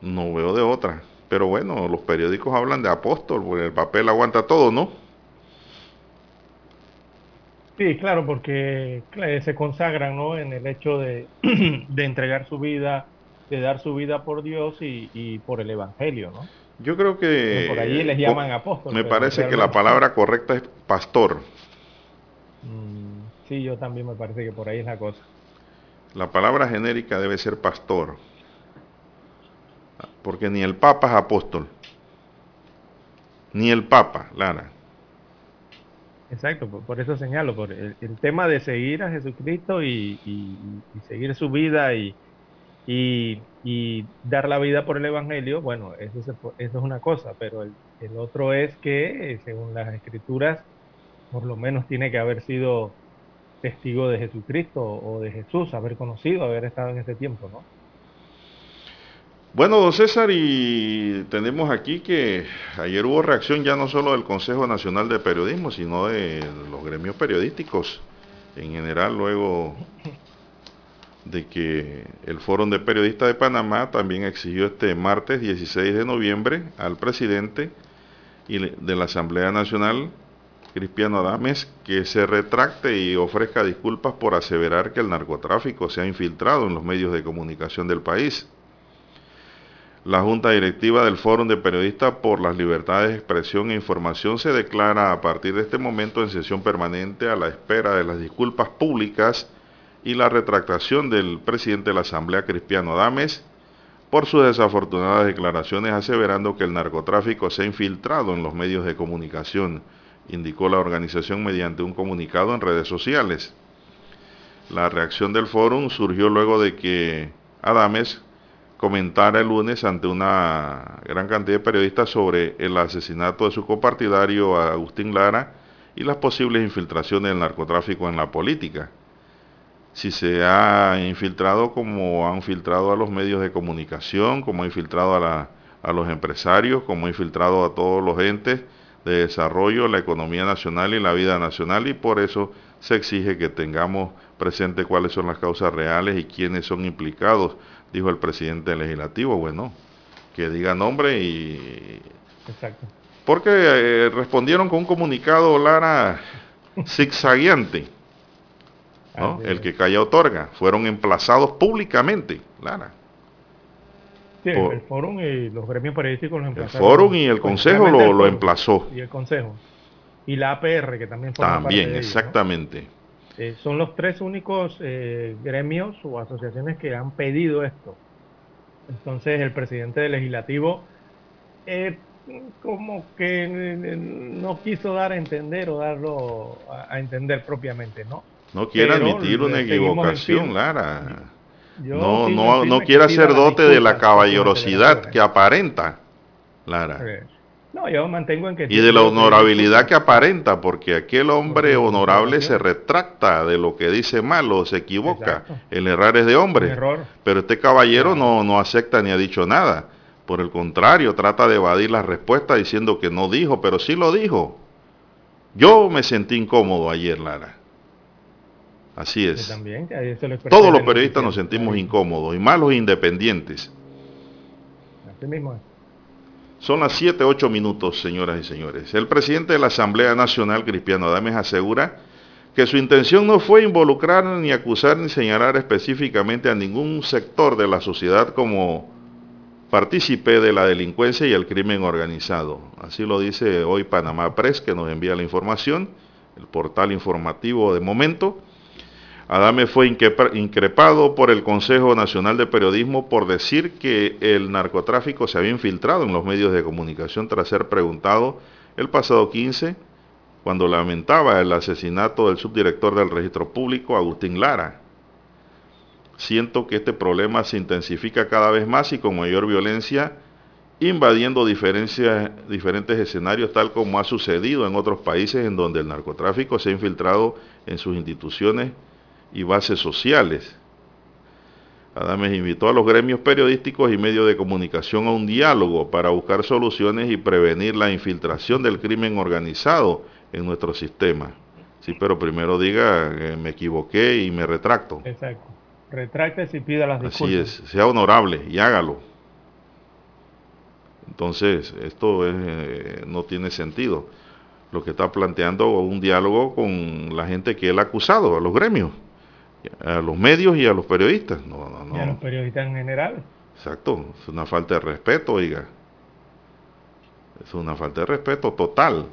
No veo de otra. Pero bueno, los periódicos hablan de apóstol, porque el papel aguanta todo, ¿no? Sí, claro, porque se consagran ¿no? en el hecho de, [clears throat] de entregar su vida, de dar su vida por Dios y, y por el Evangelio, ¿no? Yo creo que... Por allí les llaman apóstoles. Me parece que la palabra correcta es pastor. Mm, Sí, yo también me parece que por ahí es la cosa. La palabra genérica debe ser pastor. Porque ni el Papa es apóstol. Ni el Papa, Lara. Exacto, por, por eso señalo, por el, el tema de seguir a Jesucristo y, y- y seguir su vida y, y, dar la vida por el Evangelio, bueno, eso, se es una cosa, pero el, otro es que, eh, según las escrituras, por lo menos tiene que haber sido testigo de Jesucristo o de Jesús, haber conocido, haber estado en ese tiempo, ¿no? Bueno, César, y tenemos aquí que ayer hubo reacción ya no solo del Consejo Nacional de Periodismo, sino de los gremios periodísticos en general luego de que el Foro de Periodistas de Panamá también exigió este martes 16 de noviembre al presidente de la Asamblea Nacional, Cristiano Adames, que se retracte y ofrezca disculpas por aseverar que el narcotráfico se ha infiltrado en los medios de comunicación del país. La Junta Directiva del Fórum de Periodistas por las Libertades de Expresión e Información se declara a partir de este momento en sesión permanente a la espera de las disculpas públicas y la retractación del presidente de la Asamblea, Cristiano Adames, por sus desafortunadas declaraciones aseverando que el narcotráfico se ha infiltrado en los medios de comunicación, indicó la organización mediante un comunicado en redes sociales. La reacción del fórum surgió luego de que Adames comentara el lunes ante una gran cantidad de periodistas sobre el asesinato de su copartidario Agustín Lara y las posibles infiltraciones del narcotráfico en la política si se ha infiltrado como han filtrado a los medios de comunicación, como ha infiltrado a, a los empresarios, como ha infiltrado a todos los entes de desarrollo, la economía nacional y la vida nacional y por eso se exige que tengamos presente cuáles son las causas reales y quiénes son implicados, dijo el presidente legislativo. Bueno, que diga nombre y... Exacto. Porque eh, respondieron con un comunicado, Lara, [laughs] zigzagueante el que calla otorga. Fueron emplazados públicamente, Lara. Sí, el foro y los gremios periodísticos los emplazaron. El foro y el consejo lo, lo, emplazó. Y el consejo. Y la APR, que también También, exactamente. Eh, son los tres únicos eh, gremios o asociaciones que han pedido esto. Entonces el presidente del legislativo eh, como que no quiso dar a entender o darlo a entender propiamente, ¿no? No quiere admitir una equivocación, Lara. no, no, no quiere hacer dote de la caballerosidad que aparenta, Lara. No, yo mantengo en que... Y de la honorabilidad que aparenta, porque aquel hombre honorable se retracta de lo que dice mal o se equivoca. El errar es de hombre. Pero este caballero no, no acepta ni ha dicho nada. Por el contrario, trata de evadir la respuesta diciendo que no dijo, pero sí lo dijo. Yo me sentí incómodo ayer, Lara. Así es. Todos los periodistas nos sentimos incómodos, y más los independientes. Así mismo Son las 7, 8 minutos, señoras y señores. El presidente de la Asamblea Nacional, Cristiano Adames, asegura que su intención no fue involucrar, ni acusar, ni señalar específicamente a ningún sector de la sociedad como partícipe de la delincuencia y el crimen organizado. Así lo dice hoy Panamá Press, que nos envía la información, el portal informativo de momento. Adame fue increpado por el Consejo Nacional de Periodismo por decir que el narcotráfico se había infiltrado en los medios de comunicación tras ser preguntado el pasado 15 cuando lamentaba el asesinato del subdirector del registro público, Agustín Lara. Siento que este problema se intensifica cada vez más y con mayor violencia, invadiendo diferentes escenarios, tal como ha sucedido en otros países en donde el narcotráfico se ha infiltrado en sus instituciones y bases sociales. Adames invitó a los gremios periodísticos y medios de comunicación a un diálogo para buscar soluciones y prevenir la infiltración del crimen organizado en nuestro sistema. Sí, pero primero diga, que me equivoqué y me retracto. Exacto. Retráctese y pida las disculpas. Así es, sea honorable y hágalo. Entonces, esto eh, no tiene sentido. Lo que está planteando un diálogo con la gente que él ha acusado, a los gremios a los medios y a los periodistas. No, no, no. Y a los periodistas en general. Exacto, es una falta de respeto, oiga. Es una falta de respeto total.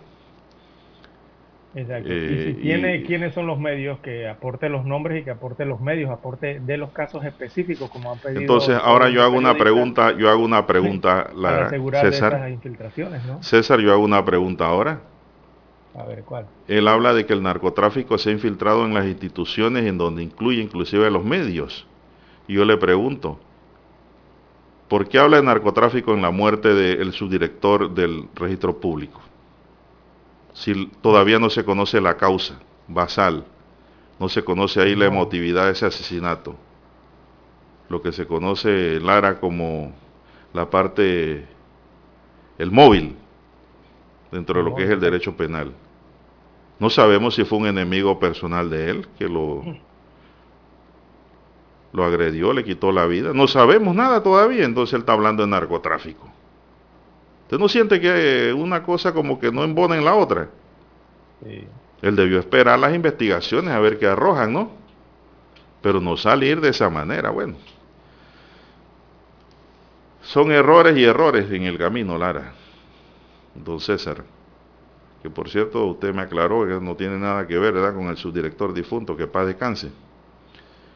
Exacto. y eh, si tiene quiénes son los medios, que aporte los nombres y que aporte los medios, aporte de los casos específicos como han pedido. Entonces, ahora yo hago una pregunta, yo hago una pregunta, [laughs] la, César. infiltraciones, ¿no? César, yo hago una pregunta ahora. A ver, ¿cuál? Él habla de que el narcotráfico se ha infiltrado en las instituciones, en donde incluye inclusive los medios. Y yo le pregunto, ¿por qué habla de narcotráfico en la muerte del subdirector del registro público? Si todavía no se conoce la causa basal, no se conoce ahí la emotividad de ese asesinato. Lo que se conoce, Lara, como la parte, el móvil dentro de lo que es el derecho penal. No sabemos si fue un enemigo personal de él que lo, lo agredió, le quitó la vida. No sabemos nada todavía, entonces él está hablando de narcotráfico. ¿Usted no siente que una cosa como que no embona en la otra? Él debió esperar las investigaciones a ver qué arrojan, ¿no? Pero no salir de esa manera, bueno. Son errores y errores en el camino, Lara. Don César. Que por cierto, usted me aclaró que no tiene nada que ver, ¿verdad? Con el subdirector difunto, que paz descanse.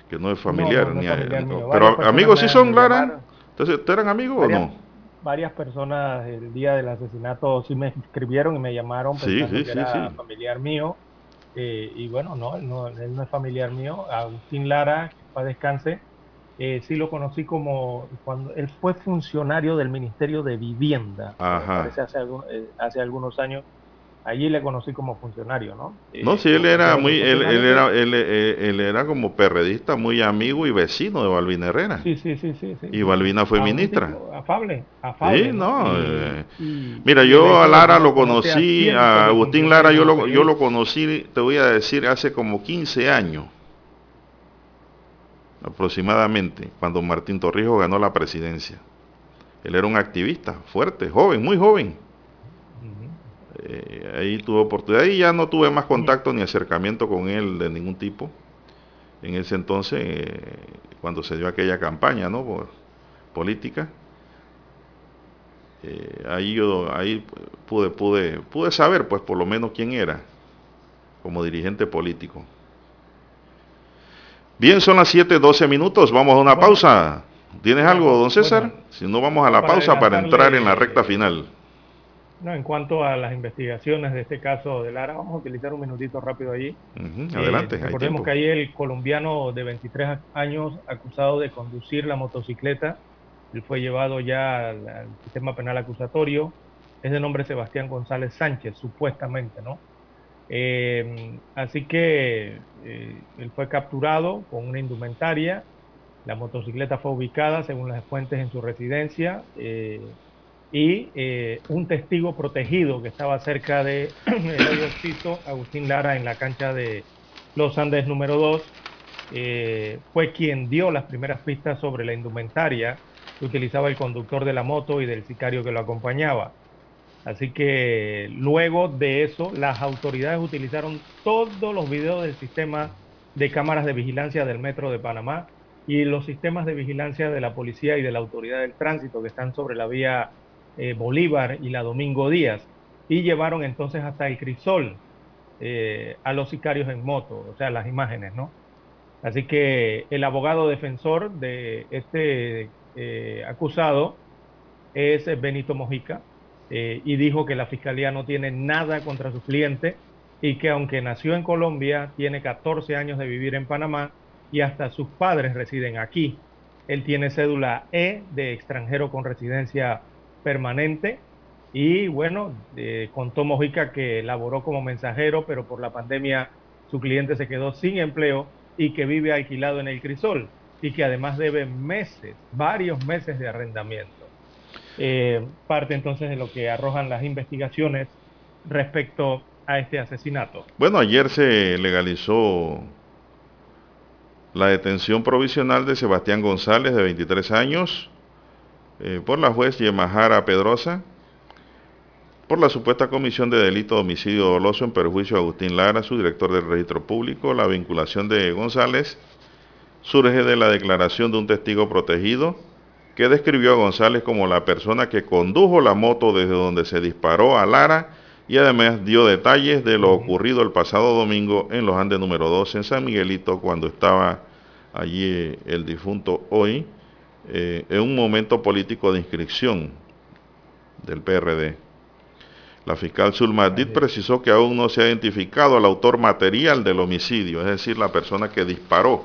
Que no es familiar. No, no, no ni es familiar pero amigos sí son, Lara. Entonces, ¿ustedes eran amigos o Varias- no? Varias personas el día del asesinato sí me escribieron y me llamaron Sí, sí, que sí, era familiar mío. Eh, y bueno, no él, no, él no es familiar mío. Agustín Lara, que para descanse, eh, sí lo conocí como cuando él fue funcionario del Ministerio de Vivienda. me Ajá. parece hace, eh, hace algunos años. Allí le conocí como funcionario, ¿no? Eh, No, sí, él era muy, él, él era, él, él era como perredista, muy amigo y vecino de Balvin Herrera. Sí, sí, sí, sí, sí. Y Balbina fue A un ministra. tipo Afable, afable. Sí, no. Y- eh, y- mira, yo a Lara lo conocí a Agustín Lara yo lo, yo lo conocí, te voy a decir, hace como 15 años aproximadamente, cuando Martín Torrijos ganó la presidencia. Él era un activista fuerte, joven, muy joven. Eh, ahí tuve oportunidad y ya no tuve más contacto ni acercamiento con él de ningún tipo. En ese entonces, eh, cuando se dio aquella campaña, ¿no? Por- política. Eh, ahí yo ahí pude, pude, pude saber, pues, por lo menos quién era como dirigente político. Bien, son las 7:12 minutos. Vamos a una pausa. ¿Tienes algo, don César? si no, vamos a la pausa para entrar en la recta final. No, en cuanto a las investigaciones de este caso de Lara, vamos a utilizar un minutito rápido allí. Eh, adelante, hay recordemos que ahí el colombiano de 23 años acusado de conducir la motocicleta, él fue llevado ya al, al sistema penal acusatorio, es de nombre Sebastián González Sánchez, supuestamente, ¿no? Eh, así que eh, él fue capturado con una indumentaria, la motocicleta fue ubicada, según las fuentes, en su residencia. Y eh, un testigo protegido que estaba cerca de [clears throat] el Agustín Lara, en la cancha de Los Andes número 2, eh, fue quien dio las primeras pistas sobre la indumentaria que utilizaba el conductor de la moto y del sicario que lo acompañaba. Así que luego de eso, las autoridades utilizaron todos los videos del sistema de cámaras de vigilancia del Metro de Panamá y los sistemas de vigilancia de la policía y de la autoridad del tránsito que están sobre la vía eh, Bolívar y la Domingo Díaz y llevaron entonces hasta el crisol eh, a los sicarios en moto, o sea, las imágenes, ¿no? Así que el abogado defensor de este eh, acusado es Benito Mojica y dijo que la fiscalía no tiene nada contra su cliente y que aunque nació en Colombia, tiene 14 años de vivir en Panamá y hasta sus padres residen aquí. Él tiene cédula E de extranjero con residencia permanente y bueno, contó Mojica que laboró como mensajero, pero por la pandemia su cliente se quedó sin empleo y que vive alquilado en el Crisol y que además debe meses, varios meses de arrendamiento. Eh, parte entonces de lo que arrojan las investigaciones respecto a este asesinato. Bueno, ayer se legalizó la detención provisional de Sebastián González, de 23 años, eh, por la juez Yemahara Pedrosa, por la supuesta comisión de delito de homicidio doloso en perjuicio a Agustín Lara, su director del registro público. La vinculación de González surge de la declaración de un testigo protegido que describió a González como la persona que condujo la moto desde donde se disparó a Lara y además dio detalles de lo ocurrido el pasado domingo en los Andes número 2 en San Miguelito cuando estaba allí eh, el difunto hoy eh, en un momento político de inscripción del PRD. La fiscal Zulma Ardit precisó que aún no se ha identificado al autor material del homicidio, es decir, la persona que disparó.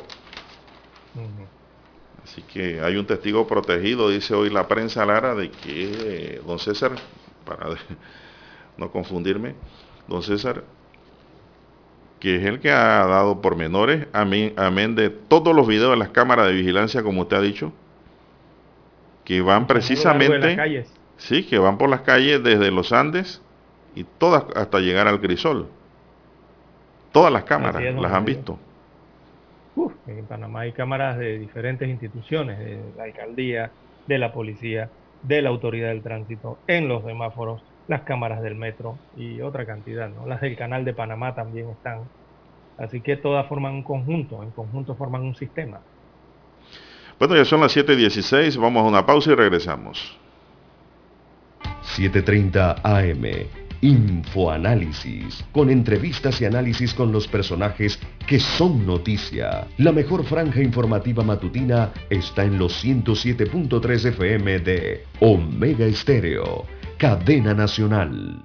Así que hay un testigo protegido, dice hoy la prensa Lara, de que eh, don César, para [laughs] no confundirme, don César, que es el que ha dado pormenores, amén, amén de todos los videos de las cámaras de vigilancia, como usted ha dicho, que van precisamente, las calles. sí, que van por las calles desde los Andes y todas hasta llegar al Crisol. Todas las cámaras las han visto. en Panamá hay cámaras de diferentes instituciones, de la alcaldía, de la policía, de la autoridad del tránsito, en los semáforos, las cámaras del metro y otra cantidad, ¿no? Las del canal de Panamá también están. Así que todas forman un conjunto, en conjunto forman un sistema. Bueno, ya son las 7.16, vamos a una pausa y regresamos. 7.30 AM, Infoanálisis, con entrevistas y análisis con los personajes que son noticia. La mejor franja informativa matutina está en los 107.3 FM de Omega Estéreo, cadena nacional.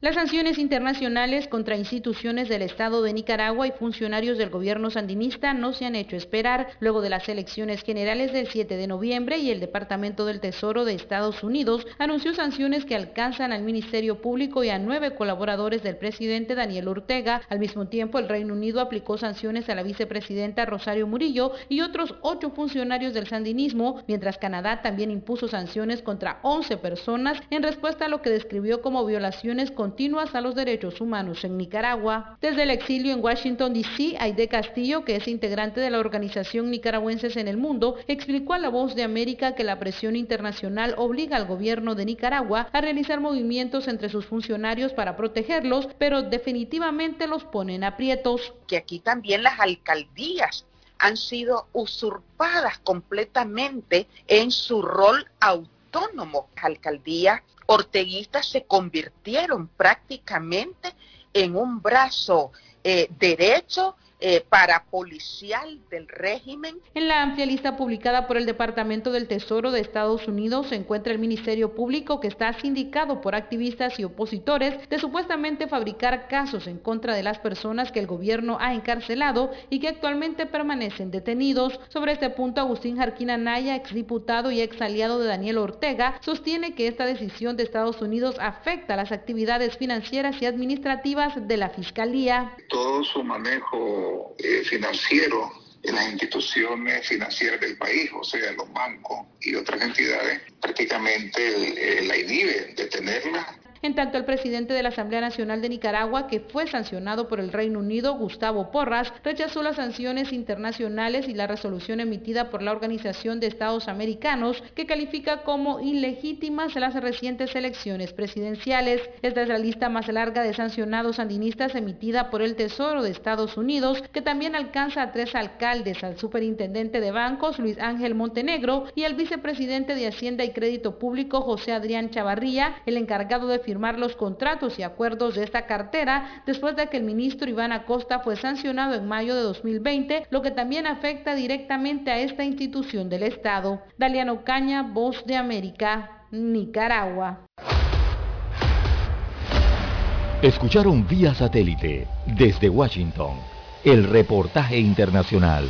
Las sanciones internacionales contra instituciones del Estado de Nicaragua y funcionarios del gobierno sandinista no se han hecho esperar luego de las elecciones generales del 7 de noviembre y el Departamento del Tesoro de Estados Unidos anunció sanciones que alcanzan al Ministerio Público y a nueve colaboradores del presidente Daniel Ortega. Al mismo tiempo, el Reino Unido aplicó sanciones a la vicepresidenta Rosario Murillo y otros ocho funcionarios del sandinismo, mientras Canadá también impuso sanciones contra 11 personas en respuesta a lo que describió como violaciones contra continuas a los derechos humanos en Nicaragua. Desde el exilio en Washington, D.C., Aide Castillo, que es integrante de la organización Nicaragüenses en el Mundo, explicó a La Voz de América que la presión internacional obliga al gobierno de Nicaragua a realizar movimientos entre sus funcionarios para protegerlos, pero definitivamente los ponen aprietos. Que aquí también las alcaldías han sido usurpadas completamente en su rol autónomo. Alcaldías orteguistas se convirtieron prácticamente en un brazo eh, derecho eh, parapolicial del régimen. En la amplia lista publicada por el Departamento del Tesoro de Estados Unidos se encuentra el Ministerio Público que está sindicado por activistas y opositores de supuestamente fabricar casos en contra de las personas que el gobierno ha encarcelado y que actualmente permanecen detenidos. Sobre este punto, Agustín Jarquina Naya, exdiputado y ex aliado de Daniel Ortega, sostiene que esta decisión de Estados Unidos afecta las actividades financieras y administrativas de la Fiscalía. Todo su manejo eh, financiero en las instituciones financieras del país, o sea, los bancos y otras entidades, prácticamente la inhibe de tenerla en tanto, el presidente de la Asamblea Nacional de Nicaragua, que fue sancionado por el Reino Unido, Gustavo Porras, rechazó las sanciones internacionales y la resolución emitida por la Organización de Estados Americanos, que califica como ilegítimas las recientes elecciones presidenciales. Esta es la lista más larga de sancionados sandinistas emitida por el Tesoro de Estados Unidos, que también alcanza a tres alcaldes, al superintendente de bancos, Luis Ángel Montenegro, y al vicepresidente de Hacienda y Crédito Público, José Adrián Chavarría, el encargado de firmar los contratos y acuerdos de esta cartera después de que el ministro Iván Acosta fue sancionado en mayo de 2020, lo que también afecta directamente a esta institución del Estado. Daliano Caña, Voz de América, Nicaragua. Escucharon vía satélite desde Washington el reportaje internacional.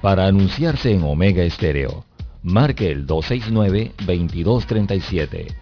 Para anunciarse en Omega Estéreo, marque el 269-2237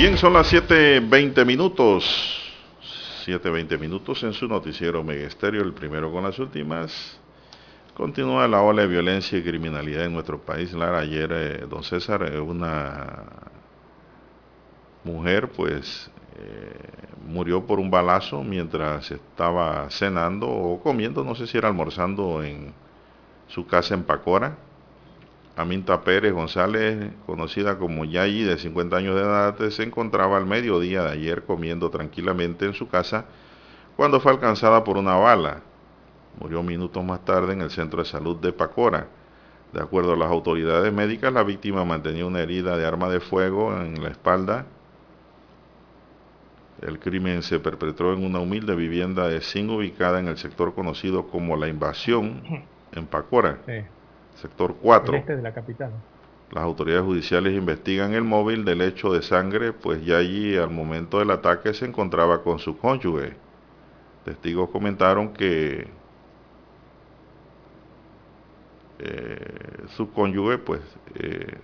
Bien, son las 7.20 minutos. 7.20 minutos en su noticiero Megesterio, el primero con las últimas. Continúa la ola de violencia y criminalidad en nuestro país. Lara, ayer, eh, don César, eh, una mujer, pues, eh, murió por un balazo mientras estaba cenando o comiendo, no sé si era almorzando en su casa en Pacora. Aminta Pérez González, conocida como Yayi, de 50 años de edad, se encontraba al mediodía de ayer comiendo tranquilamente en su casa cuando fue alcanzada por una bala. Murió minutos más tarde en el centro de salud de Pacora. De acuerdo a las autoridades médicas, la víctima mantenía una herida de arma de fuego en la espalda. El crimen se perpetró en una humilde vivienda de zinc ubicada en el sector conocido como La Invasión, en Pacora, Sí, sector 4. el este de la capital. Las autoridades judiciales investigan el móvil del hecho de sangre, pues ya allí al momento del ataque se encontraba con su cónyuge. Testigos comentaron que eh, su cónyuge, pues, eh,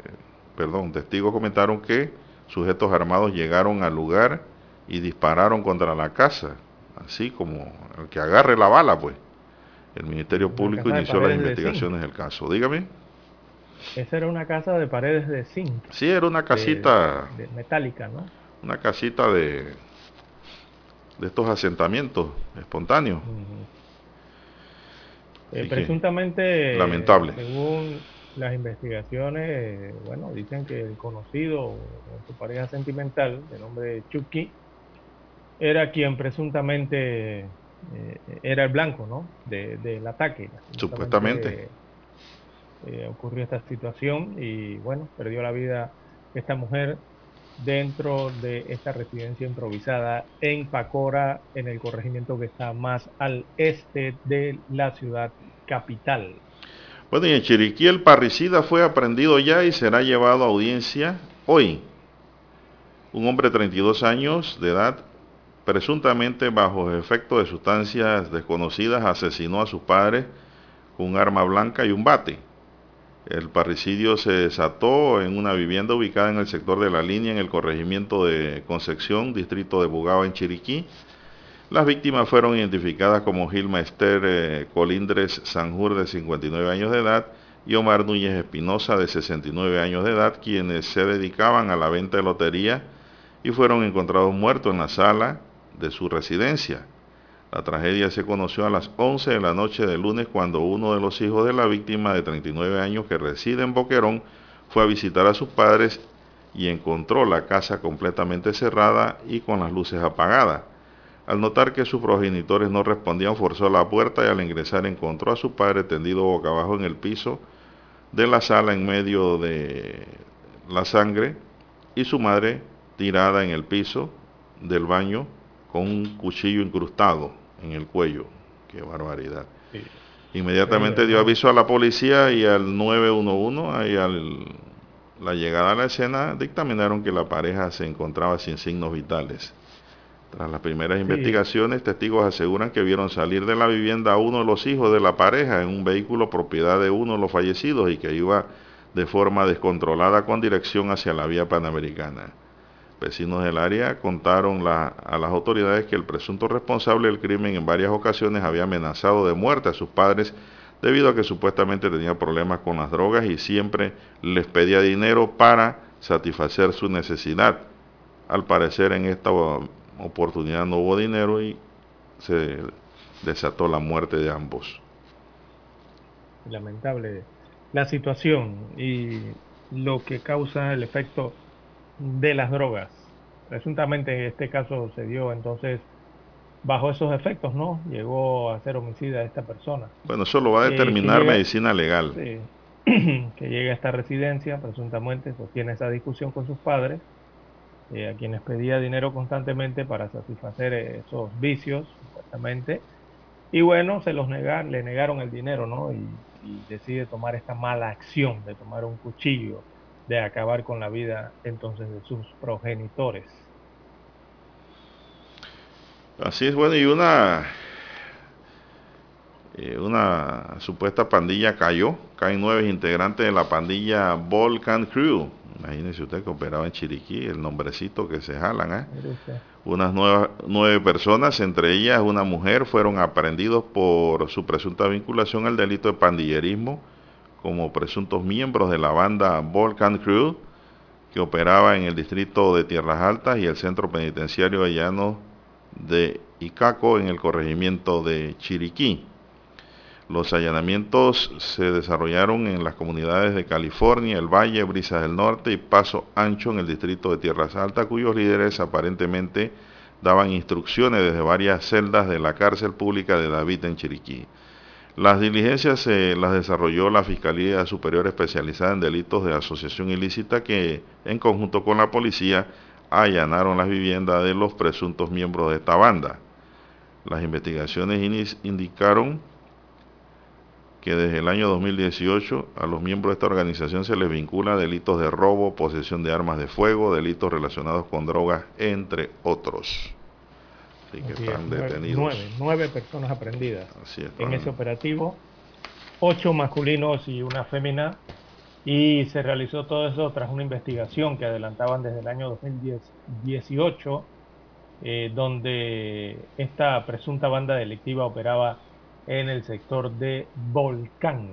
perdón, testigos comentaron que sujetos armados llegaron al lugar y dispararon contra la casa, así como el que agarre la bala, pues. El Ministerio Público inició las investigaciones del caso. Dígame. Esa era una casa de paredes de zinc. Sí, era una casita, de- de metálica, ¿no? una casita de, de estos asentamientos espontáneos. Eh, presuntamente, lamentable. según las investigaciones, eh, bueno, dicen que el conocido su pareja sentimental, de nombre Chucky, era quien presuntamente eh, era el blanco, ¿no? De- del ataque. Supuestamente. eh, ocurrió esta situación y bueno, perdió la vida esta mujer dentro de esta residencia improvisada en Pacora, en el corregimiento que está más al este de la ciudad capital. Bueno, y en Chiriquí el parricida fue aprendido ya y será llevado a audiencia hoy. Un hombre de 32 años de edad, presuntamente bajo efecto de sustancias desconocidas, asesinó a sus padres con un arma blanca y un bate. El parricidio se desató en una vivienda ubicada en el sector de la línea en el corregimiento de Concepción, distrito de Bugao, en Chiriquí. Las víctimas fueron identificadas como Gilma Esther eh, Colindres Sanjur, de 59 años de edad, y Omar Núñez Espinosa, de 69 años de edad, quienes se dedicaban a la venta de lotería y fueron encontrados muertos en la sala de su residencia. La tragedia se conoció a las 11 de la noche del lunes cuando uno de los hijos de la víctima de 39 años que reside en Boquerón fue a visitar a sus padres y encontró la casa completamente cerrada y con las luces apagadas. Al notar que sus progenitores no respondían, forzó la puerta y al ingresar encontró a su padre tendido boca abajo en el piso de la sala en medio de la sangre y su madre tirada en el piso del baño con un cuchillo incrustado en el cuello. Qué barbaridad. Inmediatamente dio aviso a la policía y al 911 y al la llegada a la escena dictaminaron que la pareja se encontraba sin signos vitales. Tras las primeras Sí. investigaciones, testigos aseguran que vieron salir de la vivienda a uno de los hijos de la pareja en un vehículo propiedad de uno de los fallecidos y que iba de forma descontrolada con dirección hacia la vía panamericana. Vecinos del área contaron la- a las autoridades que el presunto responsable del crimen en varias ocasiones había amenazado de muerte a sus padres debido a que supuestamente tenía problemas con las drogas y siempre les pedía dinero para satisfacer su necesidad. Al parecer en esta oportunidad no hubo dinero y se desató la muerte de ambos. lamentable la situación y lo que causa el efecto de las drogas. Presuntamente en este caso se dio entonces bajo esos efectos, ¿no? Llegó a ser homicida esta persona. Bueno, eso lo va a Eh, determinar llega- medicina legal. Sí. [clears throat] que llega a esta residencia, presuntamente sostiene esa discusión con sus padres, eh, a quienes pedía dinero constantemente para satisfacer esos vicios, supuestamente. Y bueno, se los negan, le negaron el dinero, ¿no? Y, y decide tomar esta mala acción de tomar un cuchillo, de acabar con la vida entonces de sus progenitores. Así es, bueno, y una, eh, una supuesta pandilla cayó. Caen nueve integrantes de la pandilla Volcan Crew, Imagínese usted que operaba en Chiriquí, el nombrecito que se jalan. ¿eh? Unas nueve, nueve, personas, entre ellas una mujer, fueron aprendidos por su presunta vinculación al delito de pandillerismo como presuntos miembros de la banda Volcan Crew que operaba en el distrito de Tierras Altas y el centro penitenciario de de Icaco en el corregimiento de Chiriquí. Los allanamientos se desarrollaron en las comunidades de California, El Valle, Brisas del Norte y Paso Ancho en el distrito de Tierras Altas, cuyos líderes aparentemente daban instrucciones desde varias celdas de la cárcel pública de David en Chiriquí. Las diligencias se las desarrolló la Fiscalía Superior Especializada en Delitos de Asociación Ilícita que, en conjunto con la policía, allanaron las viviendas de los presuntos miembros de esta banda. Las investigaciones indicaron que desde el año 2018 a los miembros de esta organización se les vincula delitos de robo, posesión de armas de fuego, delitos relacionados con drogas, entre otros. Así que están detenidos. Nueve, personas aprendidas en ese operativo, ocho masculinos y una fémina, y se realizó todo eso tras una investigación que adelantaban desde el año 2018, eh, donde esta presunta banda delictiva operaba en el sector de Volcán.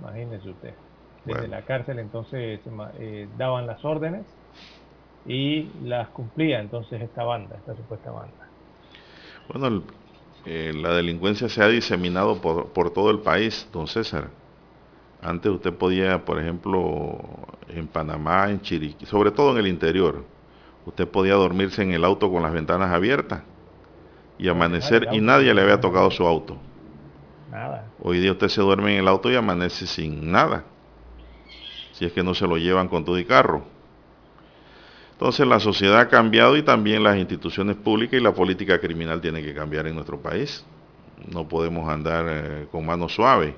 Imagínese usted. Desde la cárcel entonces eh, daban las órdenes y las cumplía entonces esta banda, esta supuesta banda. Bueno, eh, la delincuencia se ha diseminado por, por, todo el país, don César. Antes usted podía, por ejemplo, en Panamá, en Chiriquí, sobre todo en el interior, usted podía dormirse en el auto con las ventanas abiertas y amanecer y nadie le había tocado su auto. Nada. Hoy día usted se duerme en el auto y amanece sin nada. Si es que no se lo llevan con todo y carro. Entonces la sociedad ha cambiado y también las instituciones públicas y la política criminal tiene que cambiar en nuestro país. No podemos andar eh, con mano suave.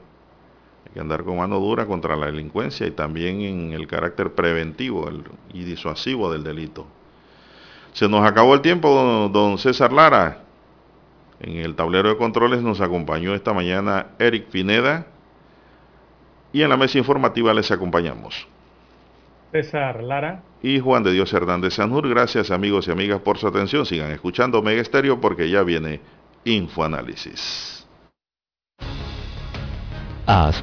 Hay que andar con mano dura contra la delincuencia y también en el carácter preventivo y disuasivo del delito. Se nos acabó el tiempo, don César Lara. En el tablero de controles nos acompañó esta mañana Eric Pineda y en la mesa informativa les acompañamos. César Lara. Y Juan de Dios Hernández Sanjur. Gracias amigos y amigas por su atención. Sigan escuchando Mega Estéreo porque ya viene Infoanálisis. Hasta